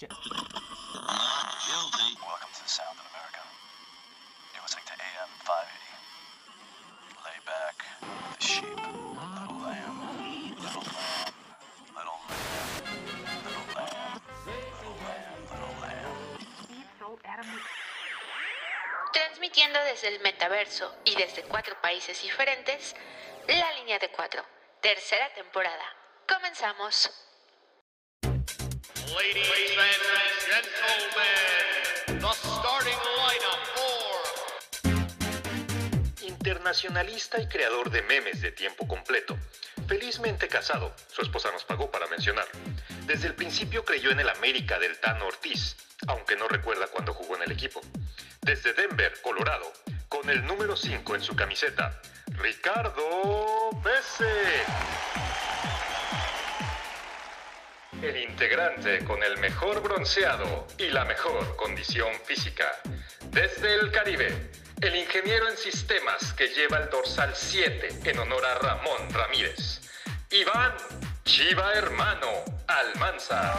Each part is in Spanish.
shit. Welcome to the Sound of America. You're listening to AM 580. Lay back the sheep. Little lamb, little lamb, little lamb, little lamb, little lamb, little lamb. Transmitiendo desde el metaverso y desde cuatro países diferentes, La Línea de Cuatro, tercera temporada. Comenzamos. Ladies and gentlemen, the starting lineup for Internacionalista y creador de memes de tiempo completo. Felizmente casado, su esposa nos pagó para mencionarlo. Desde el principio creyó en el América del Tano Ortiz, aunque no recuerda cuándo jugó en el equipo. Desde Denver, Colorado, con el número 5 en su camiseta, Ricardo Bese. El integrante con el mejor bronceado y la mejor condición física. Desde el Caribe, el ingeniero en sistemas que lleva el dorsal 7 en honor a Ramón Ramírez. Iván Chiva Hermano Almanza.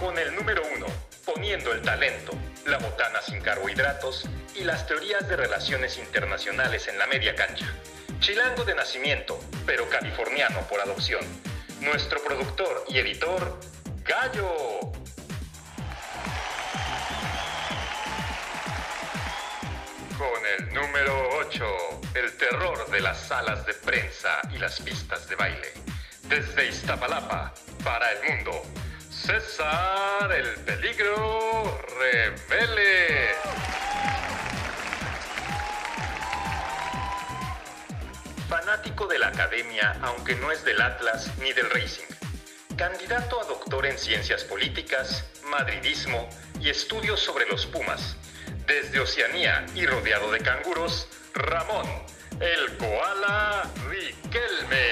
Con el número 1, poniendo el talento, la botana sin carbohidratos y las teorías de relaciones internacionales en la media cancha. Chilango de nacimiento, pero californiano por adopción. Nuestro productor y editor, Gallo. Con el número 8, el terror de las salas de prensa y las pistas de baile. Desde Iztapalapa, para el mundo, César el Peligro Revele. Fanático de la academia, aunque no es del Atlas ni del Racing. Candidato a doctor en ciencias políticas, madridismo y estudios sobre los Pumas. Desde Oceanía y rodeado de canguros, Ramón, el koala Riquelme.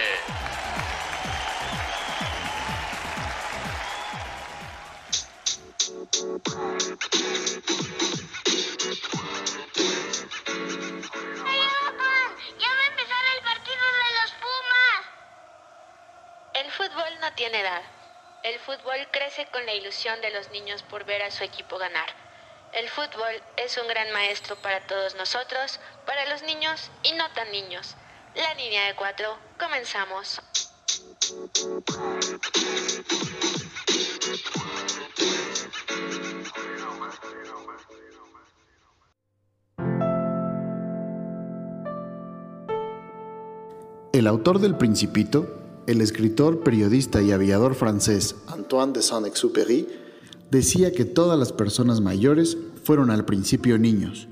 Fútbol no tiene edad. El fútbol crece con la ilusión de los niños por ver a su equipo ganar. El fútbol es un gran maestro para todos nosotros, para los niños y no tan niños. La línea de cuatro, comenzamos. El autor del Principito, el escritor, periodista y aviador francés Antoine de Saint-Exupéry, decía que todas las personas mayores fueron al principio niños,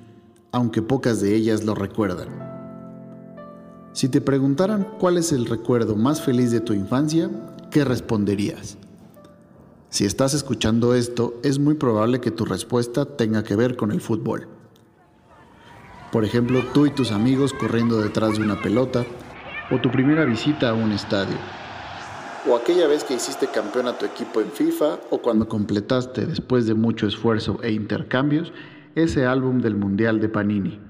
aunque pocas de ellas lo recuerdan. Si te preguntaran cuál es el recuerdo más feliz de tu infancia, ¿qué responderías? Si estás escuchando esto, es muy probable que tu respuesta tenga que ver con el fútbol. Por ejemplo, tú y tus amigos corriendo detrás de una pelota, o tu primera visita a un estadio, o aquella vez que hiciste campeón a tu equipo en FIFA, o cuando completaste, después de mucho esfuerzo e intercambios, ese álbum del Mundial de Panini.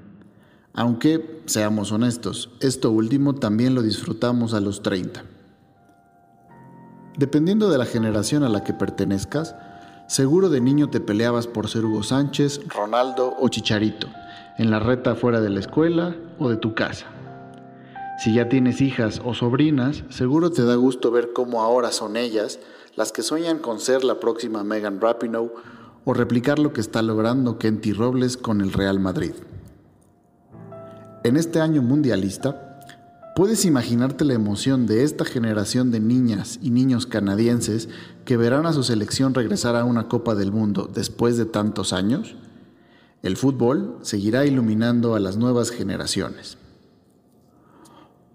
Aunque, seamos honestos, esto último también lo disfrutamos a los 30. Dependiendo de la generación a la que pertenezcas, seguro de niño te peleabas por ser Hugo Sánchez, Ronaldo o Chicharito, en la reta fuera de la escuela o de tu casa. Si ya tienes hijas o sobrinas, seguro te da gusto ver cómo ahora son ellas las que sueñan con ser la próxima Megan Rapinoe o replicar lo que está logrando Kenty Robles con el Real Madrid. En este año mundialista, ¿puedes imaginarte la emoción de esta generación de niñas y niños canadienses que verán a su selección regresar a una Copa del Mundo después de tantos años? El fútbol seguirá iluminando a las nuevas generaciones.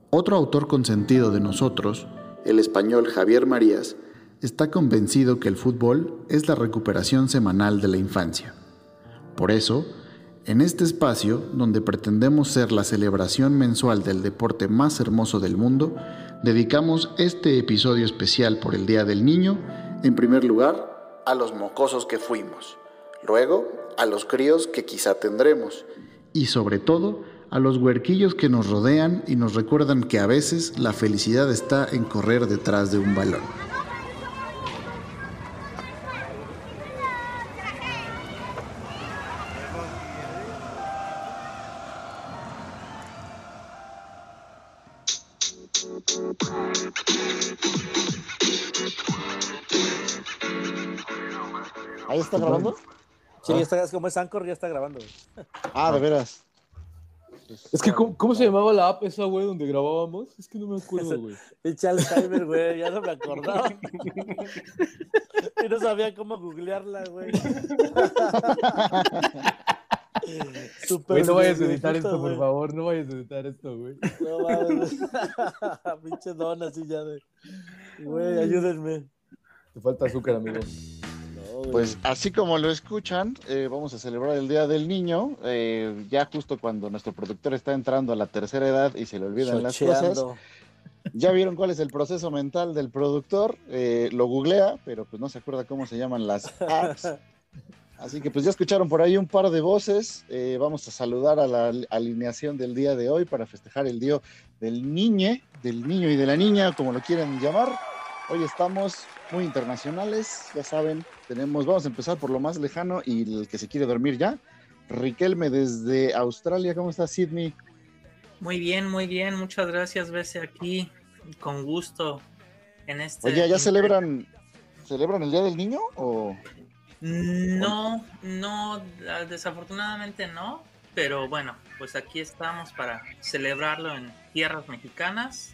Otro autor consentido de nosotros, el español Javier Marías, está convencido que el fútbol es la recuperación semanal de la infancia. Por eso, en este espacio, donde pretendemos ser la celebración mensual del deporte más hermoso del mundo, dedicamos este episodio especial por el Día del Niño, en primer lugar, a los mocosos que fuimos, luego a los críos que quizá tendremos, y sobre todo a los huerquillos que nos rodean y nos recuerdan que a veces la felicidad está en correr detrás de un balón. ¿Ahí está grabando? Sí, ya está, como es Anchor, ya está grabando. Ah, de veras. Es que, ¿cómo, cómo se llamaba la app esa, güey, donde grabábamos? Es que no me acuerdo, güey. Pinche Alzheimer, güey, ya no me acordaba. y no sabía cómo googlearla, güey. Güey, no vayas a editar esto, por favor. No vayas a editar esto, güey. No mames. Pinche don así ya de. Güey, ayúdenme. Te falta azúcar, amigo. Pues así como lo escuchan, eh, vamos a celebrar el Día del Niño, eh, ya justo cuando nuestro productor está entrando a la tercera edad y se le olvidan las cosas. Ya vieron cuál es el proceso mental del productor, eh, lo googlea, pero pues no se acuerda cómo se llaman las apps. Así que pues ya escucharon por ahí un par de voces. eh, vamos a saludar a la alineación del día de hoy para festejar el día del niñe, del niño y de la niña, como lo quieran llamar. Hoy estamos muy internacionales, ya saben, tenemos, vamos a empezar por lo más lejano y el que se quiere dormir ya. Riquelme desde Australia, ¿cómo estás, Sydney? Muy bien, muy bien. Muchas gracias, verse aquí. Con gusto. En este. Oye, ¿ya celebran, celebran el Día del Niño o...? No, no, desafortunadamente no. Pero bueno, pues aquí estamos para celebrarlo en tierras mexicanas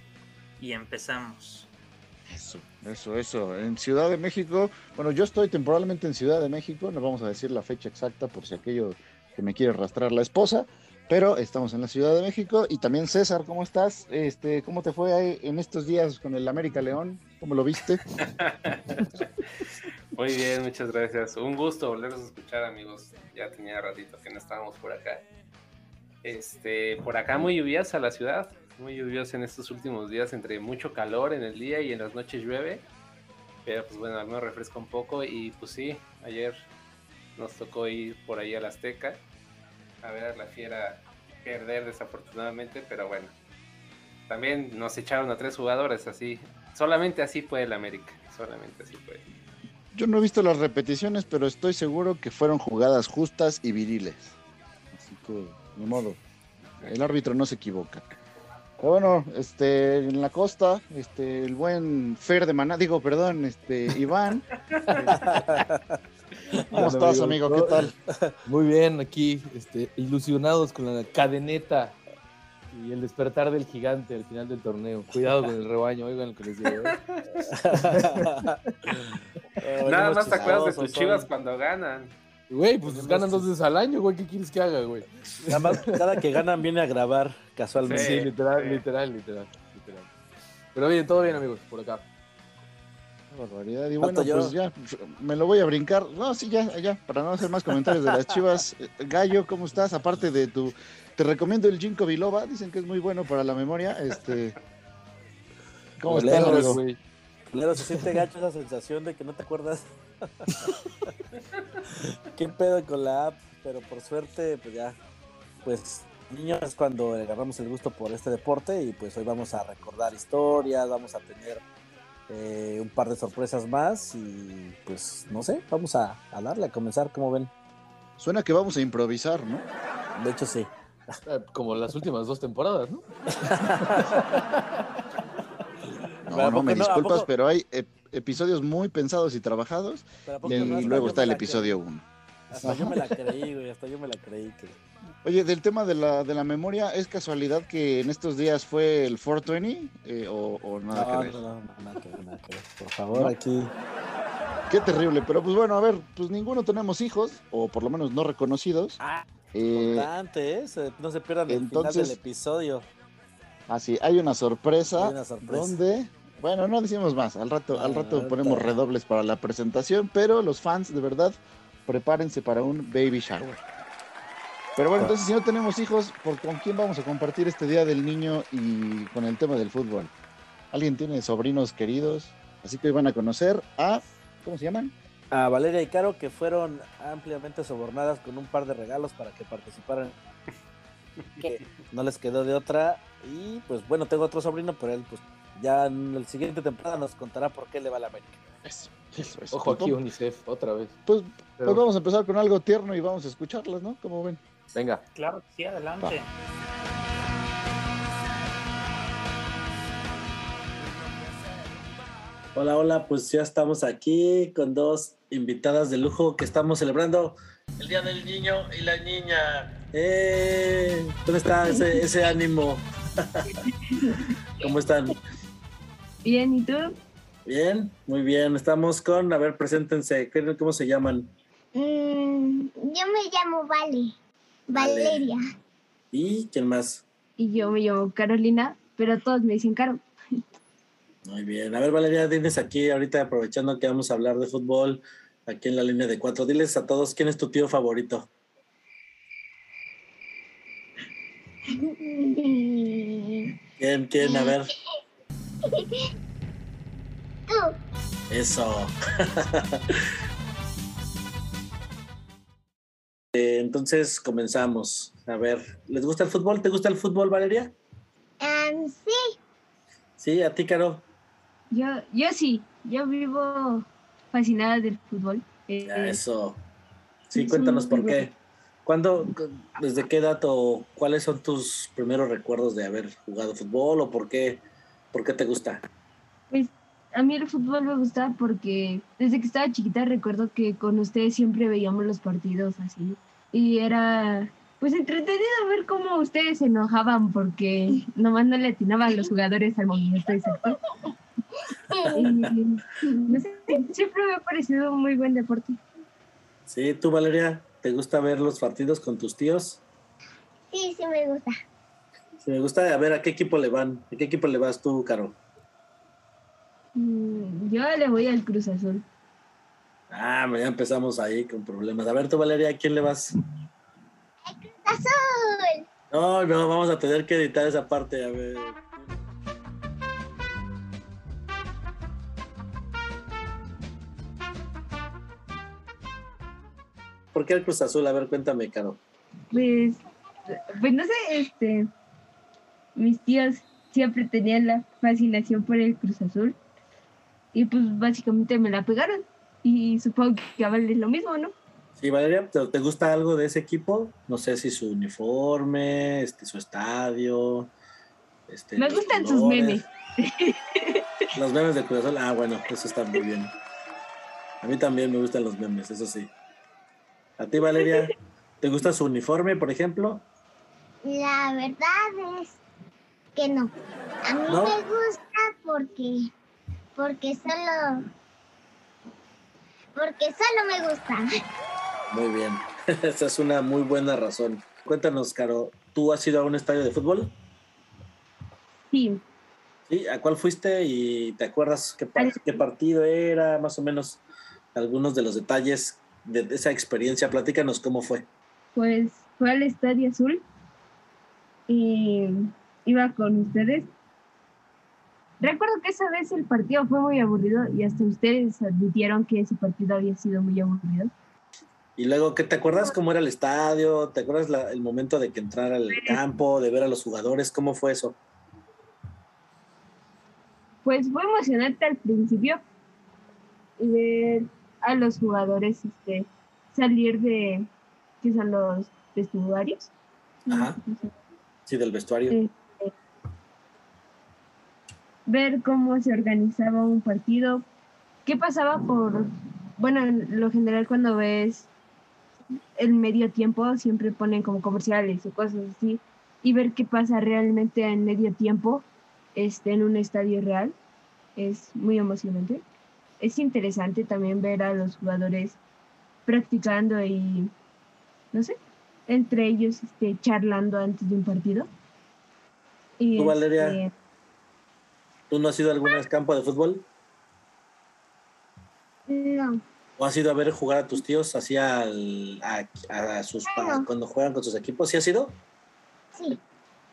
y empezamos. Eso, eso, eso. En Ciudad de México, bueno, yo estoy temporalmente en Ciudad de México, no vamos a decir la fecha exacta por si aquello que me quiere arrastrar la esposa, pero estamos en la Ciudad de México y también César, ¿cómo estás? Este, ¿cómo te fue ahí en estos días con el América León? ¿Cómo lo viste? Muy bien, muchas gracias. Un gusto volverlos a escuchar, amigos. Ya tenía ratito que no estábamos por acá. Este, por acá muy lluviosa la ciudad, muy lluviosa en estos últimos días, entre mucho calor en el día y en las noches llueve. Pero pues bueno, al menos refresca un poco y pues sí, ayer nos tocó ir por ahí al Azteca a ver a la fiera perder desafortunadamente, pero bueno. También nos echaron a tres jugadores así. Solamente así fue el América, solamente así fue. Yo no he visto las repeticiones, pero estoy seguro que fueron jugadas justas y viriles. Así que, ni modo. El árbitro no se equivoca. Pero bueno, este, en la costa, este, el buen Fer de Maná, digo, perdón, este, Iván. ¿Cómo estás, amigo? ¿Qué tal? Muy bien, aquí, este, ilusionados con la cadeneta y el despertar del gigante al final del torneo. Cuidado con el rebaño, oigan lo que les digo. ¿eh? Eh, Nada más te acuerdas de tus chivas son- cuando ganan. Güey, pues ganan dos veces al año, güey. ¿Qué quieres que haga, güey? Nada más, cada que ganan viene a grabar casualmente. Sí, Sí, literal, sí. literal, literal, literal. Pero bien, todo bien, amigos, por acá. Barbaridad. Y bueno, yo. pues ya, me lo voy a brincar. No, sí, ya, ya, para no hacer más comentarios de las chivas. Eh, Gallo, ¿cómo estás? Aparte de tu. Te recomiendo el Ginkgo biloba, dicen que es muy bueno para la memoria. Este. ¿Cómo Olé, estás, güey? Claro, se siente gacho esa sensación de que no te acuerdas. ¿Qué pedo con la app? Pero por suerte, pues ya, pues niños es cuando agarramos el gusto por este deporte y pues hoy vamos a recordar historias, vamos a tener eh, un par de sorpresas más y pues no sé, vamos a, a darle, a comenzar, como ven. Suena que vamos a improvisar, ¿no? De hecho sí. Eh, Como las últimas dos temporadas, ¿no? No, ¿A no, me disculpas, poco? pero hay ep- episodios muy pensados y trabajados. Pero ¿a poco Y luego está el episodio 1. cre- Hasta yo me la creí, güey, hasta yo me la creí. Que... Oye, del tema de la, de la memoria, ¿es casualidad que en estos días fue el 420 eh, o, o nada que No, ver? no, no, no, nada que ver, nada que ver. Por favor, ¿No? aquí. Qué terrible, pero pues bueno, a ver, pues ninguno tenemos hijos, o por lo menos no reconocidos. Ah, Eh, Importante, ¿eh? No se pierdan el final entonces- del episodio. así, hay una sorpresa, Hay una sorpresa. donde, bueno, no decimos más, al rato, al Ah, rato ahorita. ponemos redobles para la presentación, pero los fans de verdad, prepárense para un baby shower. Pero bueno, entonces si no tenemos hijos, ¿por ¿con quién vamos a compartir este Día del Niño y con el tema del fútbol? ¿Alguien tiene sobrinos queridos? Así que hoy van a conocer a, ¿cómo se llaman? A Valeria y Caro, que fueron ampliamente sobornadas con un par de regalos para que participaran. que no les quedó de otra. Y pues bueno, tengo otro sobrino, pero él pues ya en la siguiente temporada nos contará por qué le va a la América. Eso, eso, eso. Ojo Pues, aquí, vamos- UNICEF, otra vez. Pues, Pero- pues vamos a empezar con algo tierno y vamos a escucharlas, ¿no? Como ven. Venga. Claro que sí, adelante. Hola, hola, pues ya estamos aquí con dos invitadas de lujo que estamos celebrando el Día del Niño y la Niña. ¡Eh! ¿Dónde está ese, ese ánimo? ¿Cómo están? Bien, ¿y tú? Bien, muy bien. Estamos con, a ver, preséntense. ¿Qué- ¿Cómo se llaman? Mm, yo me llamo Vale. Vale. Valeria. ¿Y quién más? Y yo me llamo Carolina, pero todos me dicen Caro. Muy bien. A ver, Valeria, diles aquí, ahorita aprovechando que vamos a hablar de fútbol, aquí en la línea de cuatro, diles a todos quién es tu tío favorito. ¿Quién, quién? A ver, Tú. eso. Eh, Entonces comenzamos. A ver, ¿les gusta el fútbol? ¿Te gusta el fútbol, Valeria? Em, sí, Sí, a ti, Caro. Yo, yo sí, yo vivo fascinada del fútbol. Eh, eso. Sí, es cuéntanos por qué. ¿Cuándo, desde qué edad o cuáles son tus primeros recuerdos de haber jugado fútbol o por qué, por qué te gusta? A mí el fútbol me gusta porque desde que estaba chiquita recuerdo que con ustedes siempre veíamos los partidos así. Y era pues entretenido ver cómo ustedes se enojaban porque nomás no le atinaban los jugadores al movimiento exacto. Y, no sé, siempre me ha parecido un muy buen deporte. Sí, tú, Valeria, ¿te gusta ver los partidos con tus tíos? sí, sí me gusta. Si me gusta, a ver, ¿a qué equipo le van? ¿A qué equipo le vas tú, Caro? Mm, Yo le voy al Cruz Azul. Ah, ya empezamos ahí con problemas. A ver, tú, Valeria, ¿a quién le vas? ¡Azul! No, no, vamos a tener que editar esa parte, a ver. ¿Por qué el Cruz Azul? A ver, cuéntame, Caro. Pues, pues no sé, este, mis tíos siempre tenían la fascinación por el Cruz Azul y pues básicamente me la pegaron y supongo que a Vale lo mismo, ¿no? Sí, Valeria, ¿te, te gusta algo de ese equipo? No sé si su uniforme, este, su estadio. Este, Me los gustan sus memes. Los memes de Cruz ah, bueno, eso está muy bien. A mí también me gustan los memes, eso sí. ¿A ti, Valeria, te gusta su uniforme, por ejemplo? La verdad es que no. A mí ¿No? me gusta porque, porque solo, porque solo me gusta. Muy bien, esa es una muy buena razón. Cuéntanos, Caro, ¿tú has ido a un estadio de fútbol? Sí, ¿Sí? ¿A cuál fuiste y te acuerdas qué, par- qué partido era? Más o menos algunos de los detalles de esa experiencia. Platícanos cómo fue. pues fue al Estadio Azul y iba con ustedes. Recuerdo que esa vez el partido fue muy aburrido y hasta ustedes admitieron que ese partido había sido muy aburrido. Y luego, ¿qué te acuerdas cómo era el estadio? ¿Te acuerdas la- el momento de que entrara al campo, de ver a los jugadores? ¿Cómo fue eso? Pues fue emocionante al principio ver a los jugadores este, salir de, que son los vestuarios. Ajá. Sí, del vestuario. Este, ver cómo se organizaba un partido, qué pasaba por, bueno, en lo general cuando ves el medio tiempo siempre ponen como comerciales o cosas así, y ver qué pasa realmente en medio tiempo este, en un estadio real es muy emocionante. Es interesante también ver a los jugadores practicando y, no sé, entre ellos este, charlando antes de un partido. Y, ¿Tú, Valeria? este, ¿Tú no has ido a algún campo de fútbol? No. ¿O has ido a ver jugar a tus tíos así al- a, a sus No. cuando juegan con sus equipos? ¿Sí has ido? Sí,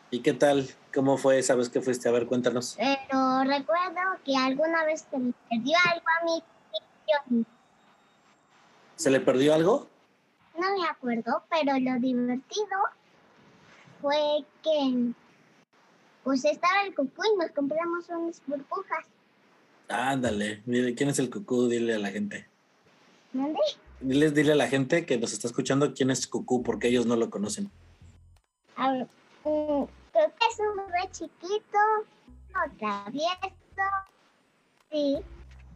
¿Y qué tal? ¿Cómo fue esa vez que fuiste a ver? Cuéntanos. pero recuerdo que alguna vez se me perdió algo a mí. Yo ¿Se le perdió algo? no me acuerdo, pero lo divertido fue que pues estaba el cucú y nos compramos unas burbujas. Ándale, dile, ¿quién es el cucú? Dile a la gente. ¿Dónde? Diles, dile a la gente que nos está escuchando quién es cucú, porque ellos no lo conocen. A ver, mm, creo que es un bebé chiquito, no travieso. Sí.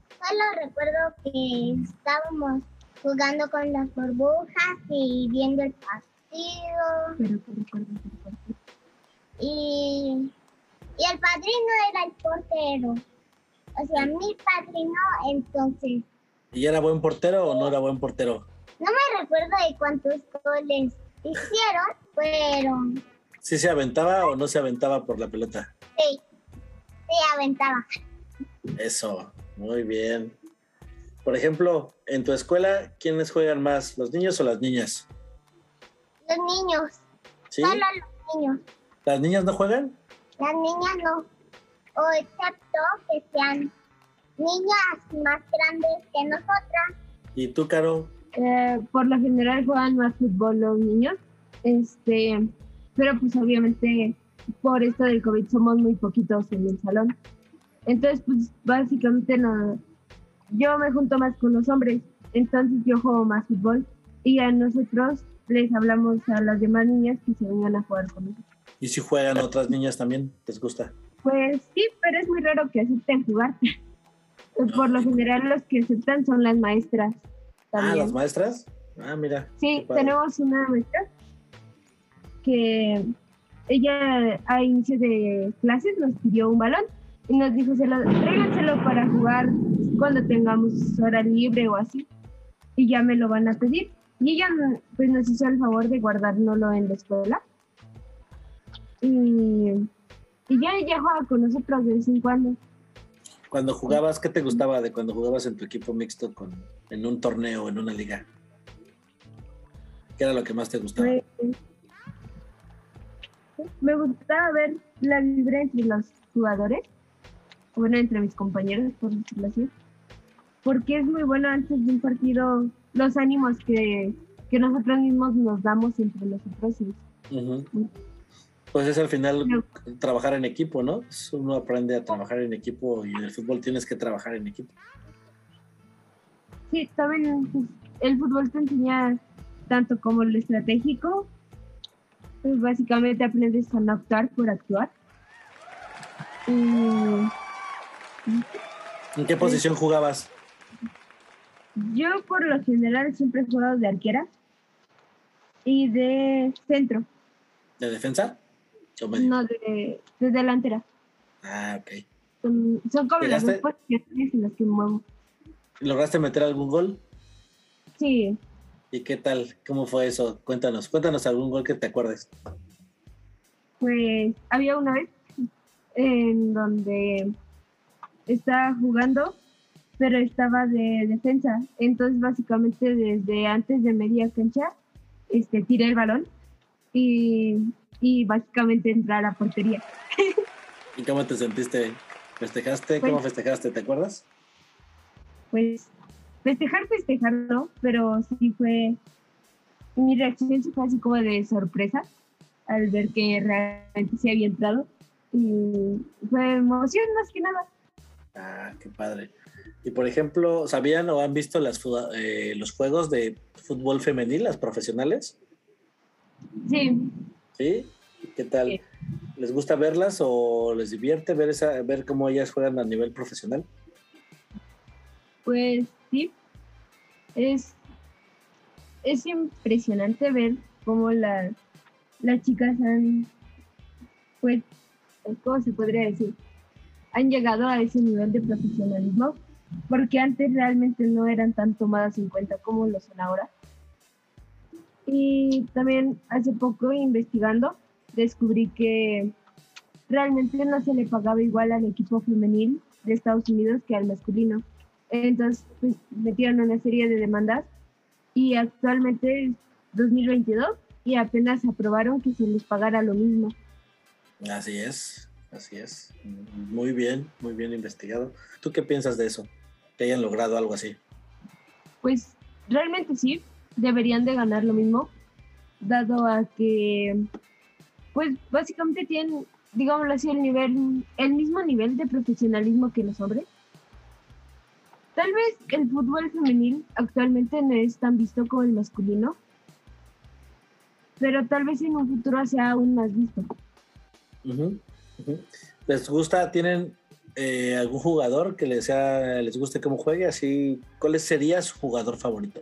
Solo recuerdo que estábamos jugando con las burbujas y viendo el partido. Pero que recuerdo el partido. Y, y el padrino era el portero. O sea, mi padrino, entonces, ¿Y era buen portero o no era buen portero? no me recuerdo de cuántos goles hicieron, pero ¿Sí se aventaba o no se aventaba por la pelota? sí, sí aventaba. Eso, muy bien. Por ejemplo, en tu escuela, ¿quiénes juegan más, los niños o las niñas? Los niños, ¿Sí? solo los niños. ¿Las niñas no juegan? Las niñas no. O excepto que sean niñas más grandes que nosotras. ¿Y tú, Caro? Eh, por lo general juegan más fútbol los niños, este, pero pues obviamente por esto del COVID somos muy poquitos en el salón. Entonces, pues básicamente no, yo me junto más con los hombres, entonces yo juego más fútbol y a nosotros les hablamos a las demás niñas que se vengan a jugar con nosotros. ¿Y si juegan otras niñas también? ¿Les gusta? Pues sí, pero es muy raro que acepten jugar. Por lo general los que aceptan son las maestras. Ah, También. las maestras. Ah, mira. Sí, tenemos una maestra que ella a inicio de clases nos pidió un balón y nos dijo, "Se lo- tráiganselo para jugar cuando tengamos hora libre o así. Y ya me lo van a pedir. Y ella pues nos hizo el favor de guardárnoslo en la escuela. Y, y ya ella juega con nosotros de vez en cuando. Cuando jugabas, ¿qué te gustaba de cuando jugabas en tu equipo mixto con, en un torneo, en una liga? ¿Qué era lo que más te gustaba? Pues, me gustaba ver la vibra entre los jugadores, bueno, entre mis compañeros, por decirlo así, porque es muy bueno antes de un partido los ánimos que, que nosotros mismos nos damos entre nosotros. y- Ujú. Pues es al final trabajar en equipo, ¿no? Es- Uno aprende a trabajar en equipo y en el fútbol tienes que trabajar en equipo. Sí, también pues, el fútbol te enseña tanto como lo estratégico, pues básicamente aprendes a no actuar por actuar. Y ¿En qué posición jugabas? Yo por lo general siempre he jugado de arquera y de centro, ¿De defensa? No de, de delantera. Ah, ok. Son, son como las dos posiciones en las que muevo. ¿Lograste meter algún gol? Sí, ¿Y qué tal? ¿Cómo fue eso? Cuéntanos, cuéntanos algún gol que te acuerdes. pues había una vez en donde estaba jugando, pero estaba de defensa. Entonces básicamente desde antes de media cancha este, tiré el balón y, y básicamente entré a la portería. ¿Y cómo te sentiste? ¿Festejaste? Pues- ¿Cómo festejaste? ¿Te acuerdas? pues festejar, festejar no, pero sí fue, mi reacción sí fue así como de sorpresa al ver que realmente se había entrado y fue emoción más que nada. Ah, qué padre. Y por ejemplo, ¿sabían o han visto las, eh, los juegos de fútbol femenil, las profesionales? Sí, ¿Sí? ¿Qué tal? ¿Les gusta verlas o les divierte ver, esa, ver cómo ellas juegan a nivel profesional? pues sí, es, es impresionante ver cómo la- las chicas han, pues, ¿cómo se podría decir? Han llegado a ese nivel de profesionalismo, porque antes realmente no eran tan tomadas en cuenta como lo son ahora. Y también hace poco investigando descubrí que realmente no se le pagaba igual al equipo femenil de Estados Unidos que al masculino. Entonces, pues metieron una serie de demandas y actualmente es 2022 y apenas aprobaron que se les pagara lo mismo. Así es, así es. Muy bien, muy bien investigado. ¿Tú qué piensas de eso? Que hayan logrado algo así. Pues realmente sí, deberían de ganar lo mismo, dado a que pues básicamente tienen, digámoslo así, el nivel, el mismo nivel de profesionalismo que los hombres. Tal vez el fútbol femenil actualmente no es tan visto como el masculino, pero tal vez en un futuro sea aún más visto. ¿Les gusta, tienen eh, algún jugador que les, sea, les guste cómo juegue? Así, ¿Cuál sería su jugador favorito?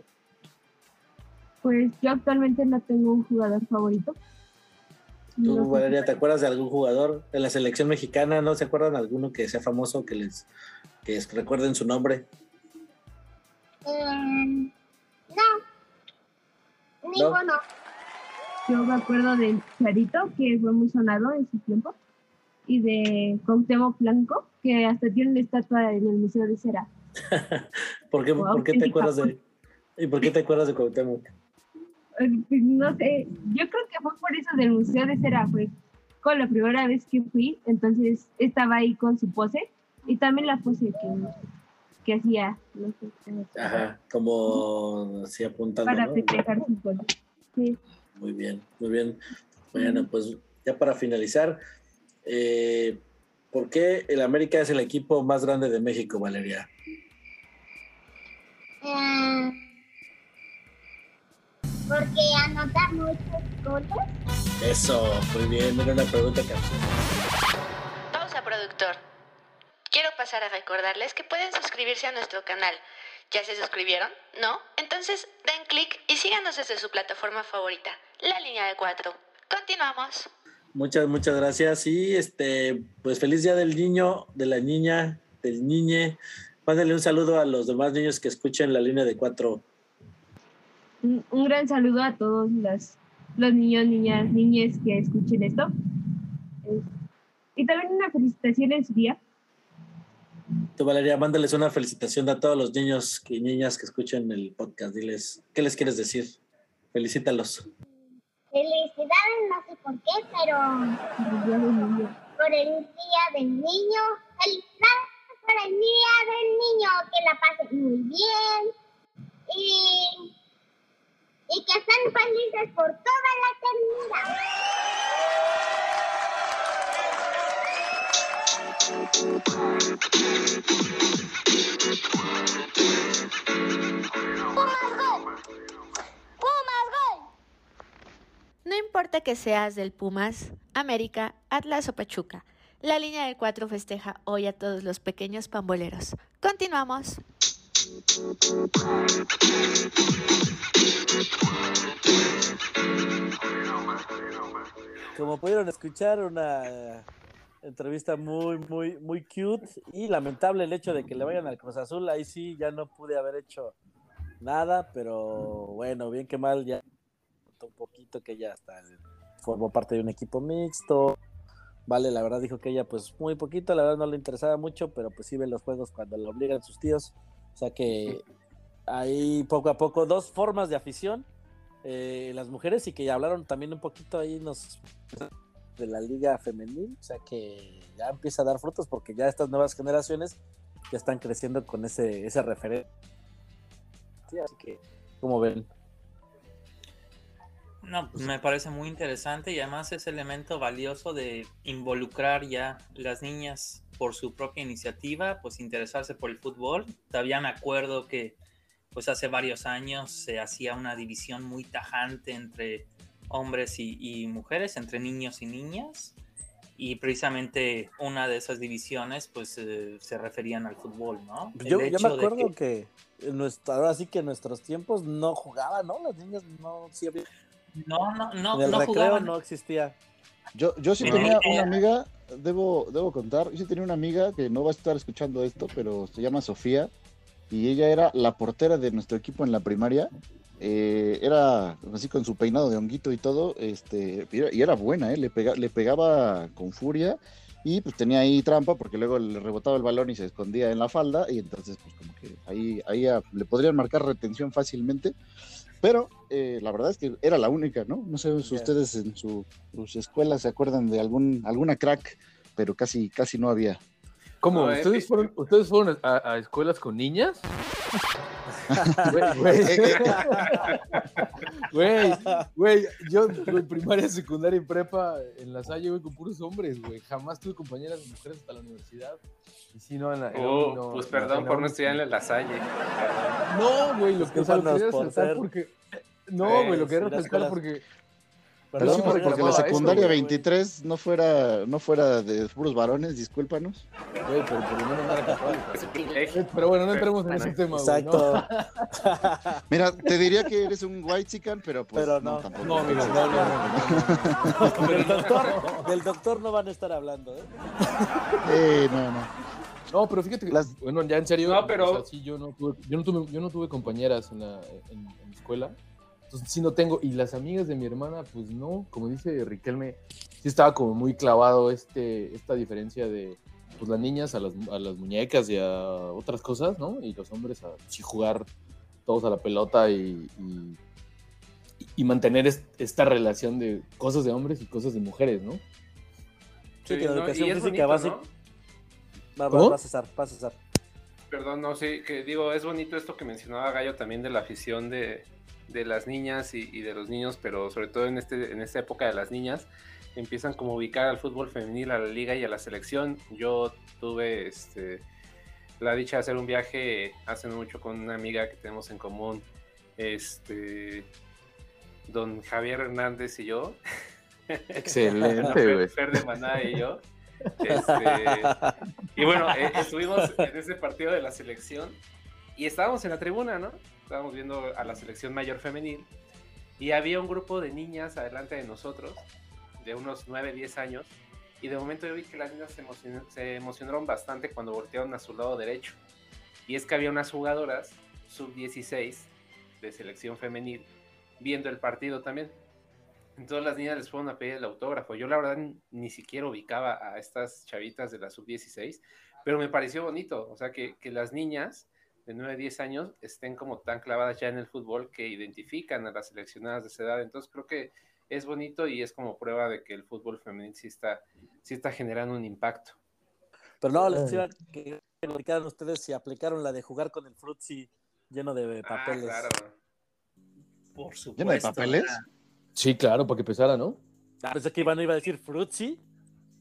Pues yo actualmente no tengo un jugador favorito. ¿Tú, No. Valeria, te acuerdas de algún jugador de la selección mexicana? ¿No se acuerdan de alguno que sea famoso, que les que recuerden su nombre? Eh, no, ninguno. Yo me acuerdo de Charito, que fue muy sonado en su tiempo, y de Cuauhtémoc Blanco, que hasta tiene una estatua en el Museo de Cera. ¿Por qué, Wow, por qué te acuerdas de y por qué te acuerdas de Cuauhtémoc? Pues, No sé, yo creo que fue por eso del Museo de Cera, fue con la primera vez que fui, entonces estaba ahí con su pose, y también la pose que, que hacía, no sé, como Ajá, como así apuntando, para ¿no? festejar su gol. Sí. Muy bien, muy bien. Bueno, pues ya para finalizar, eh, ¿por qué el América es el equipo más grande de México, Valeria? Eh, porque anota muchos goles. Eso, muy bien, era una pregunta que Pausa, productor. Quiero pasar a recordarles que pueden suscribirse a nuestro canal. ¿Ya se suscribieron? ¿No? Entonces den clic y síganos desde su plataforma favorita, la línea de cuatro. Continuamos. Muchas, muchas gracias. Y este, pues feliz día del niño, de la niña, del niñe. Mándale un saludo a los demás niños que escuchen la línea de cuatro. Un, gran saludo a todos los, los niños, niñas, niñes que escuchen esto. Eh, y también una felicitación en su día. Tú, Valeria, mándales una felicitación a todos los niños y niñas que escuchen el podcast. Diles, ¿qué les quieres decir? Felicítalos. Felicidades, no sé por qué, pero por el Día del Niño. Felicidades por el Día del Niño. Que la pasen muy bien. Y, y que estén felices por toda la eternidad. No importa que seas del Pumas, América, Atlas o Pachuca, la línea de cuatro festeja hoy a todos los pequeños pamboleros. Continuamos. Como pudieron escuchar, una entrevista muy, muy, muy cute y lamentable el hecho de que le vayan al Cruz Azul. Ahí sí ya no pude haber hecho nada, pero bueno, bien que mal ya un poquito que ella hasta formó parte de un equipo mixto. Vale, la verdad dijo que ella pues muy poquito, la verdad no le interesaba mucho, pero pues sí ve los juegos cuando lo obligan sus tíos. O sea que ahí poco a poco dos formas de afición. eh, las mujeres y que ya hablaron también un poquito ahí nos de la liga femenil, o sea que ya empieza a dar frutos porque ya estas nuevas generaciones ya están creciendo con ese, ese referente. Sí, así que, como ven? No, me parece muy interesante y además es elemento valioso de involucrar ya las niñas por su propia iniciativa, pues interesarse por el fútbol. Todavía me acuerdo que pues hace varios años se hacía una división muy tajante entre hombres y, y mujeres, entre niños y niñas. Y precisamente una de esas divisiones pues eh, se referían al fútbol, ¿no? El Yo, yo me acuerdo que, en nuestra, ahora sí que en nuestros tiempos no jugaban, ¿no? Las niñas no, había- No, no, no, en el no recreo jugaban. no existía. Yo, yo sí En tenía el- una amiga, debo, debo contar, yo sí tenía una amiga que no va a estar escuchando esto, pero se llama Sofía, y ella era la portera de nuestro equipo en la primaria. Eh, era así con su peinado de honguito y todo, este, y era, y era buena, ¿eh? le, pega- le pegaba con furia y pues tenía ahí trampa porque luego le rebotaba el balón y se escondía en la falda y entonces pues como que ahí, ahí a- le podrían marcar retención fácilmente, pero eh, la verdad es que era la única, ¿no? No sé si ustedes en su- sus escuelas se acuerdan de algún alguna crack, pero casi casi no había. ¿Cómo? No, eh, ¿Ustedes eh, fueron, ¿ustedes fueron a, a escuelas con niñas? Güey, güey. Güey, güey, yo güey, primaria, secundaria y prepa en la Salle, güey, con puros hombres, güey. Jamás tuve compañeras mujeres hasta la universidad. Y sí, no, en la, en la Oh, no, pues en perdón en la por no estudiar en la Salle. No, güey, lo que, o sea, lo quería resaltar porque... No, güey, lo quería resaltar porque... Perdón, porque la secundaria güey. 23 no fuera, no fuera de puros varones, discúlpanos. Güey, pero por lo menos no era privilegio. Eh, Pero bueno, no entremos en ese tema, güey. ¿no? Exacto. Mira, te diría que eres un white chican, pero pues Pero no, no. tampoco. No, amigo, no, no, no. Del doctor, del doctor no van a estar hablando, ¿eh? Eh, no, no. No, pero fíjate que, Las- bueno, ya en serio, No, pero- o sea, sí, yo no tuve, yo no tuve, yo no tuve compañeras en la, en, en la escuela, entonces sí no tengo, y las amigas de mi hermana, pues no, como dice Riquelme, sí estaba como muy clavado este, esta diferencia de, pues las niñas a las, a las muñecas y a otras cosas, ¿no? Y los hombres a sí jugar todos a la pelota y, y, y mantener es- esta relación de cosas de hombres y cosas de mujeres, ¿no? Sí, Sí, que la no, educación es física básica. ¿no? Va, va, va a cesar, va a cesar. Perdón, no, sí, que digo, es bonito esto que mencionaba Gallo también de la afición de, de las niñas y, y de los niños, pero sobre todo en, este, en esta época de las niñas, empiezan como a ubicar al fútbol femenil, a la liga y a la selección. Yo tuve este, la dicha de hacer un viaje hace no mucho con una amiga que tenemos en común, este, don Javier Hernández y yo. Excelente, güey. Fer de Maná y yo. Este, y bueno, eh, estuvimos en ese partido de la selección y estábamos en la tribuna, ¿no? Estábamos viendo a la selección mayor femenil y había un grupo de niñas adelante de nosotros, de unos 9, 10 años, y de momento yo vi que las niñas se, emocion- se emocionaron bastante cuando voltearon a su lado derecho. Y es que había unas jugadoras sub-16 de selección femenil viendo el partido también. Entonces las niñas les fueron a pedir el autógrafo. Yo la verdad ni siquiera ubicaba a estas chavitas de la sub-16, pero me pareció bonito. O sea, que, que las niñas de 9, 10 años estén como tan clavadas ya en el fútbol que identifican a las seleccionadas de esa edad. Entonces creo que es bonito y es como prueba de que el fútbol femenil sí está, sí está generando un impacto. Pero no, les iba a que platicaran ustedes si aplicaron la de jugar con el frutzi lleno de papeles. Ah, claro. Por supuesto. ¿Lleno de papeles? Sí, claro, para que pesara, ¿no? Ah, pensé que Iván iba a decir frutzi.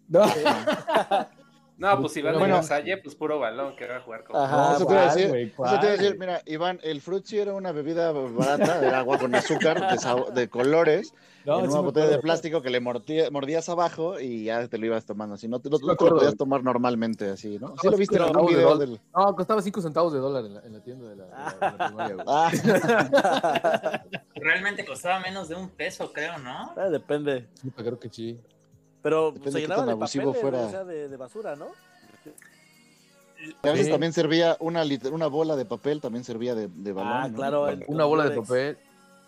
No. No, pues si van Bueno. a la Salle, pues puro balón que va a jugar con. Ajá. No, eso te iba a ¿cuál, decir, eso te iba a decir, mira, Iván, el frutzi era una bebida barata de agua con azúcar de, de colores No, en una botella de plástico que le mordía- mordías abajo y ya te lo ibas tomando. Si no, te, no Sí te lo podías tomar normalmente así, ¿no? Sí No, lo viste en cinco algún centavos de video del... No, costaba 5 centavos de dólar en la, en la tienda de la, de la- de la primaria, güey. Ah, Realmente costaba menos de un peso, creo, ¿no? Ah, depende. Sí, creo que sí. Pero Depende se llenaban tan de abusivo papeles, fuera. o sea, de, de basura, ¿no? y a veces Sí. también servía una, una bola de papel, también servía de, de balón. Ah, ¿no? claro. el- Una bola de papel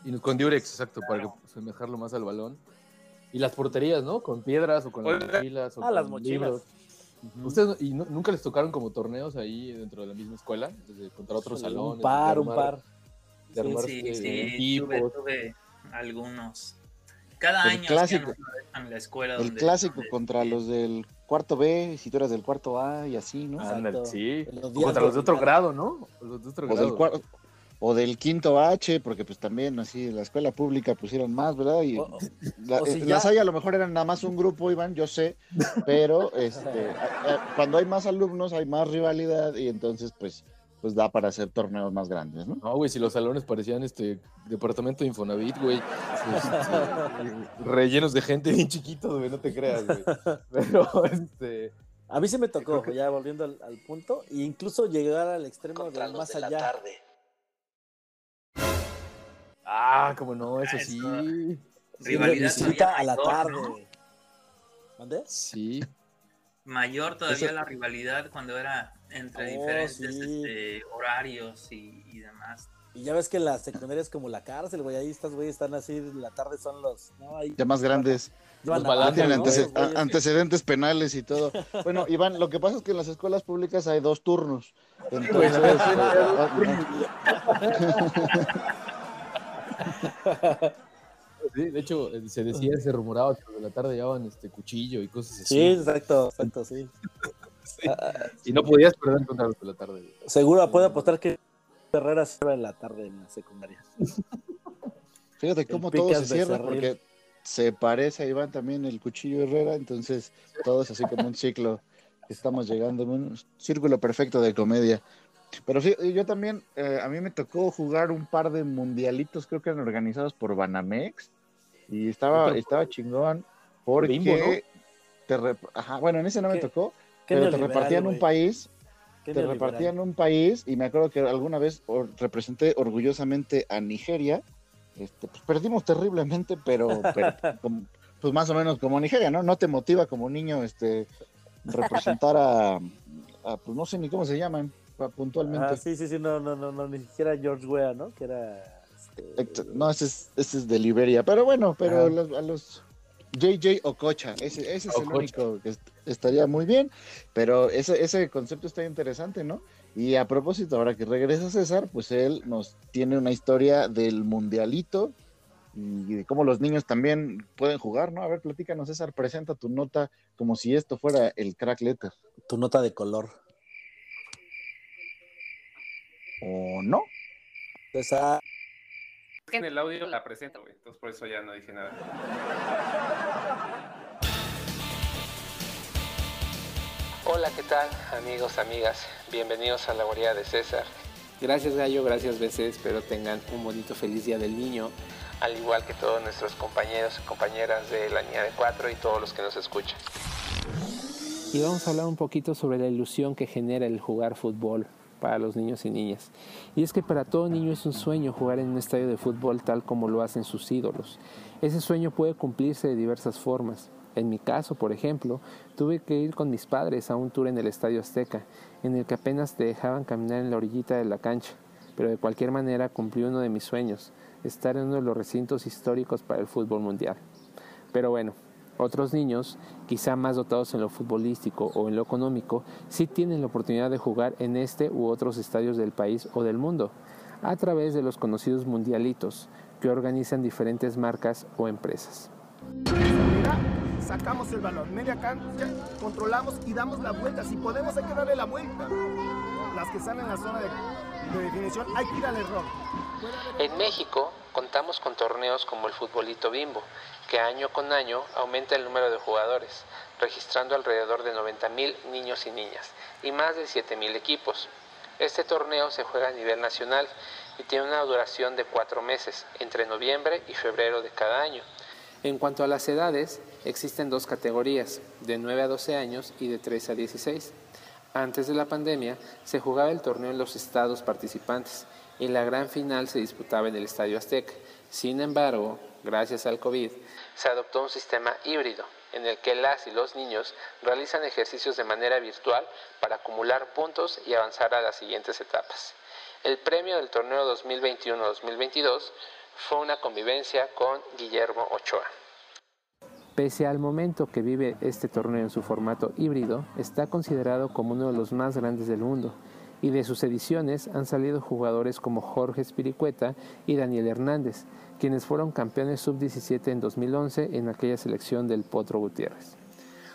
y con Durex, exacto, para que semejarlo más al balón. Y las porterías, ¿no? Con piedras o con las mochilas. O Ah, las con mochilas. libros. ¿Ustedes y no- nunca les tocaron como torneos ahí dentro de la misma escuela? Desde contra otros salones. Un par, de un armar- par. De Sí, armar Sí, este, sí, tuve, tuve algunos. Cada El año clásico. la escuela. El clásico donde- contra los del cuarto B, si tú eras del cuarto A y así, ¿no? Ah, Ándale, sí. Los contra de los de otro grado, ¿no? Los de otro o grado. del cuarto o del quinto H, porque pues también así en la escuela pública pusieron más, ¿verdad? Y O- o- la, o si en ya- la Salle a lo mejor eran nada más un grupo, Iván, yo sé, pero este, a- a- cuando hay más alumnos hay más rivalidad y entonces pues, pues da para hacer torneos más grandes, ¿no? No, güey, si los salones parecían este departamento de Infonavit, güey. Este, rellenos de gente bien chiquitos, güey, no te creas, güey. Pero, este. A mí se me tocó, ya volviendo al, al punto, e incluso llegar al extremo de más allá. Ah, como no, eso sí. Rivalidad visita todavía a la tarde. ¿no? ¿Mande? Sí. Mayor todavía Eso- la rivalidad cuando era entre Oh, diferentes sí. este, horarios y, y demás. Y ya ves que la secundaria es como la cárcel, güey. Ahí estas güeyes están así, la tarde son los. No, ahí Ya más grandes, Los balances, ¿no? antece- güeyes. antecedentes penales y todo. Bueno, Iván, lo que pasa es que en las escuelas públicas hay dos turnos. Entonces, eh, Sí, de hecho, eh, se decía, se rumoraba que de la tarde llevaban este cuchillo y cosas así. Sí, exacto, exacto, sí. Y no podías perder contra los de la tarde. Seguro puedo apostar que Herrera se en la tarde en la secundaria. Fíjate cómo todo se cierra porque se parece a Iván también el cuchillo Herrera, entonces todo es así como un ciclo. Estamos llegando a un círculo perfecto de comedia. Pero sí, yo también, eh, a mí me tocó jugar un par de mundialitos, creo que eran organizados por Banamex, y estaba, Otro- estaba chingón porque Bimbo, ¿no? te Ajá, bueno, en ese no me tocó, pero te repartían un país te repartían un país y me acuerdo que alguna vez or- representé orgullosamente a Nigeria. Este, pues perdimos terriblemente, pero, pero como- pues más o menos como Nigeria, ¿no? No te motiva como niño este representar a, a, pues no sé ni cómo se llaman puntualmente. Ah, sí, sí, sí, no, no, no, no, ni siquiera George Weah, ¿no? Que era. No, ese es, ese es de Liberia, pero bueno, pero los- a los JJ Ococha, ese, ese es el único que est- estaría muy bien, pero ese, ese concepto está interesante, ¿no? Y a propósito, ahora que regresa César, pues él nos tiene una historia del mundialito y de cómo los niños también pueden jugar, ¿no? A ver, platícanos, César, presenta tu nota como si esto fuera el crack letter, Tu nota de color. ¿o no? Esa. Es que en el audio la presenta, güey. Entonces por eso ya no dije nada. Hola, ¿qué tal amigos, amigas? Bienvenidos a la guarida de César. Gracias Gallo, gracias veces, espero tengan un bonito feliz día del niño, al igual que todos nuestros compañeros y compañeras de la niña de 4 y todos los que nos escuchan. Y vamos a hablar un poquito sobre la ilusión que genera el jugar fútbol para los niños y niñas. Y es que para todo niño es un sueño jugar en un estadio de fútbol tal como lo hacen sus ídolos. Ese sueño puede cumplirse de diversas formas. En mi caso, por ejemplo, tuve que ir con mis padres a un tour en el Estadio Azteca, en el que apenas te dejaban caminar en la orillita de la cancha, pero de cualquier manera cumplí uno de mis sueños, estar en uno de los recintos históricos para el fútbol mundial. Pero bueno, otros niños, quizá más dotados en lo futbolístico o en lo económico, sí tienen la oportunidad de jugar en este u otros estadios del país o del mundo, a través de los conocidos mundialitos que organizan diferentes marcas o empresas. Mira, sacamos el balón, media cancha, controlamos y damos la vuelta. Si podemos, hay que darle la vuelta. Las que están en la zona de, de definición, hay que ir al error. En México contamos con torneos como el Futbolito Bimbo, que año con año aumenta el número de jugadores, registrando alrededor de 90.000 niños y niñas y más de 7.000 equipos. Este torneo se juega a nivel nacional y tiene una duración de cuatro meses, entre noviembre y febrero de cada año. En cuanto a las edades, existen dos categorías, de 9 a 12 años y de 13 a 16. Antes de la pandemia, se jugaba el torneo en los estados participantes y la gran final se disputaba en el Estadio Azteca. Sin embargo, gracias al COVID, se adoptó un sistema híbrido en el que las y los niños realizan ejercicios de manera virtual para acumular puntos y avanzar a las siguientes etapas. El premio del torneo 2021-2022 fue una convivencia con Guillermo Ochoa. Pese al momento que vive este torneo en su formato híbrido, está considerado como uno de los más grandes del mundo, y de sus ediciones han salido jugadores como Jorge Spiricueta y Daniel Hernández, quienes fueron campeones sub-17 en 2011 en aquella selección del Potro Gutiérrez.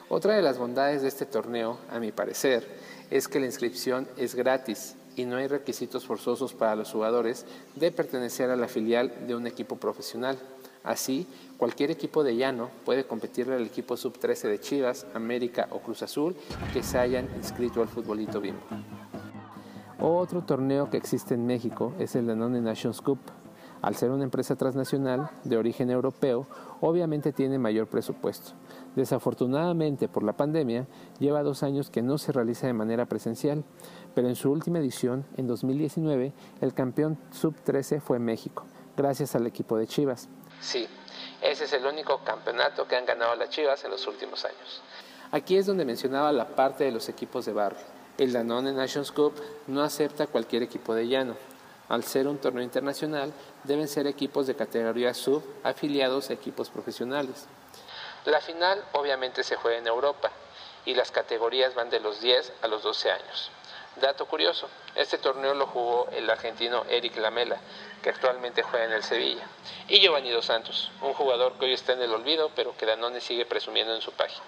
Otra de las bondades de este torneo, a mi parecer, es que la inscripción es gratis y no hay requisitos forzosos para los jugadores de pertenecer a la filial de un equipo profesional. Así, cualquier equipo de llano puede competirle al equipo sub-13 de Chivas, América o Cruz Azul que se hayan inscrito al futbolito bimbo. Otro torneo que existe en México es el Danone Nations Cup. Al ser una empresa transnacional de origen europeo, obviamente tiene mayor presupuesto. Desafortunadamente por la pandemia, lleva dos años que no se realiza de manera presencial, pero en su última edición, en 2019, el campeón sub-13 fue México, gracias al equipo de Chivas. Sí, ese es el único campeonato que han ganado las Chivas en los últimos años. Aquí es donde mencionaba la parte de los equipos de barrio. El Danone Nations Cup no acepta cualquier equipo de llano. Al ser un torneo internacional, deben ser equipos de categoría sub afiliados a equipos profesionales. La final obviamente se juega en Europa y las categorías van de los 10 a los 12 años. Dato curioso, este torneo lo jugó el argentino Eric Lamela, que actualmente juega en el Sevilla, y Giovanni Dos Santos, un jugador que hoy está en el olvido, pero que Danone sigue presumiendo en su página.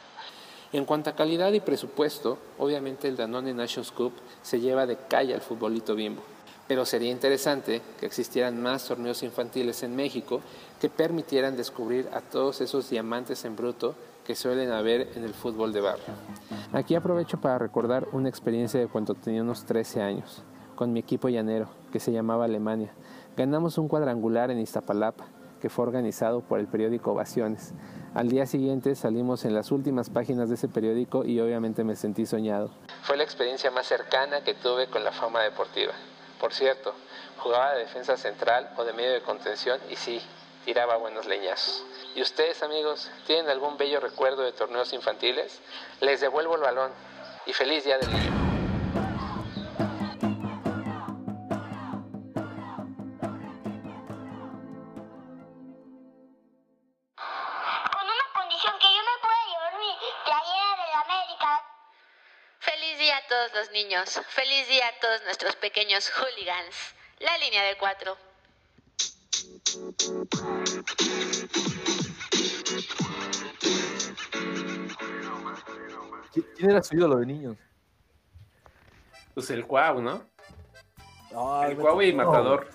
En cuanto a calidad y presupuesto, obviamente el Danone Nations Cup se lleva de calle al futbolito bimbo. Pero sería interesante que existieran más torneos infantiles en México que permitieran descubrir a todos esos diamantes en bruto que suelen haber en el fútbol de barrio. Aquí aprovecho para recordar una experiencia de cuando tenía unos 13 años, con mi equipo llanero, que se llamaba Alemania. Ganamos un cuadrangular en Iztapalapa, que fue organizado por el periódico Ovaciones. Al día siguiente salimos en las últimas páginas de ese periódico y obviamente me sentí soñado. Fue la experiencia más cercana que tuve con la fama deportiva. Por cierto, jugaba de defensa central o de medio de contención y sí, tiraba buenos leñazos. ¿Y ustedes amigos, tienen algún bello recuerdo de torneos infantiles? Les devuelvo el balón y feliz día del niño. Con una condición que yo me pueda llevar mi playera de la América. Feliz día a todos los niños. Feliz día a todos nuestros pequeños hooligans. La línea de cuatro. ¿Qui- ¿Quién era su ídolo de niños? Pues el Cuau, ¿no? Ay, el Cuau y. Matador.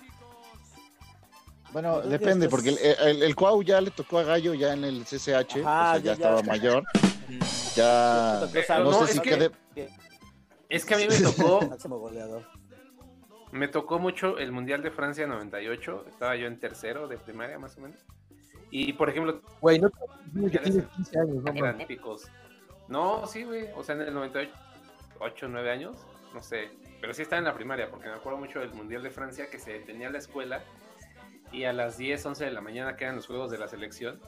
Bueno, depende, porque el, es- el, el Cuau ya le tocó a Gallo ya en el CCH, Ajá, o sea, ya- ya, ya. estaba mayor. Ya, Eh, no no, sé es si que- quede- Es que a mí me tocó, Máximo goleador. Me tocó mucho el Mundial de Francia 98. Estaba yo en tercero de primaria, más o menos. Y, por ejemplo, Güey, no dime que Ya tienes les- 15 años, no. No, sí, güey. O sea, en el 98, 8, 9 años, no sé. Pero sí estaba en la primaria, porque me acuerdo mucho del Mundial de Francia que se tenía en la escuela. Y a las 10, 11 de la mañana, que eran los juegos de la selección,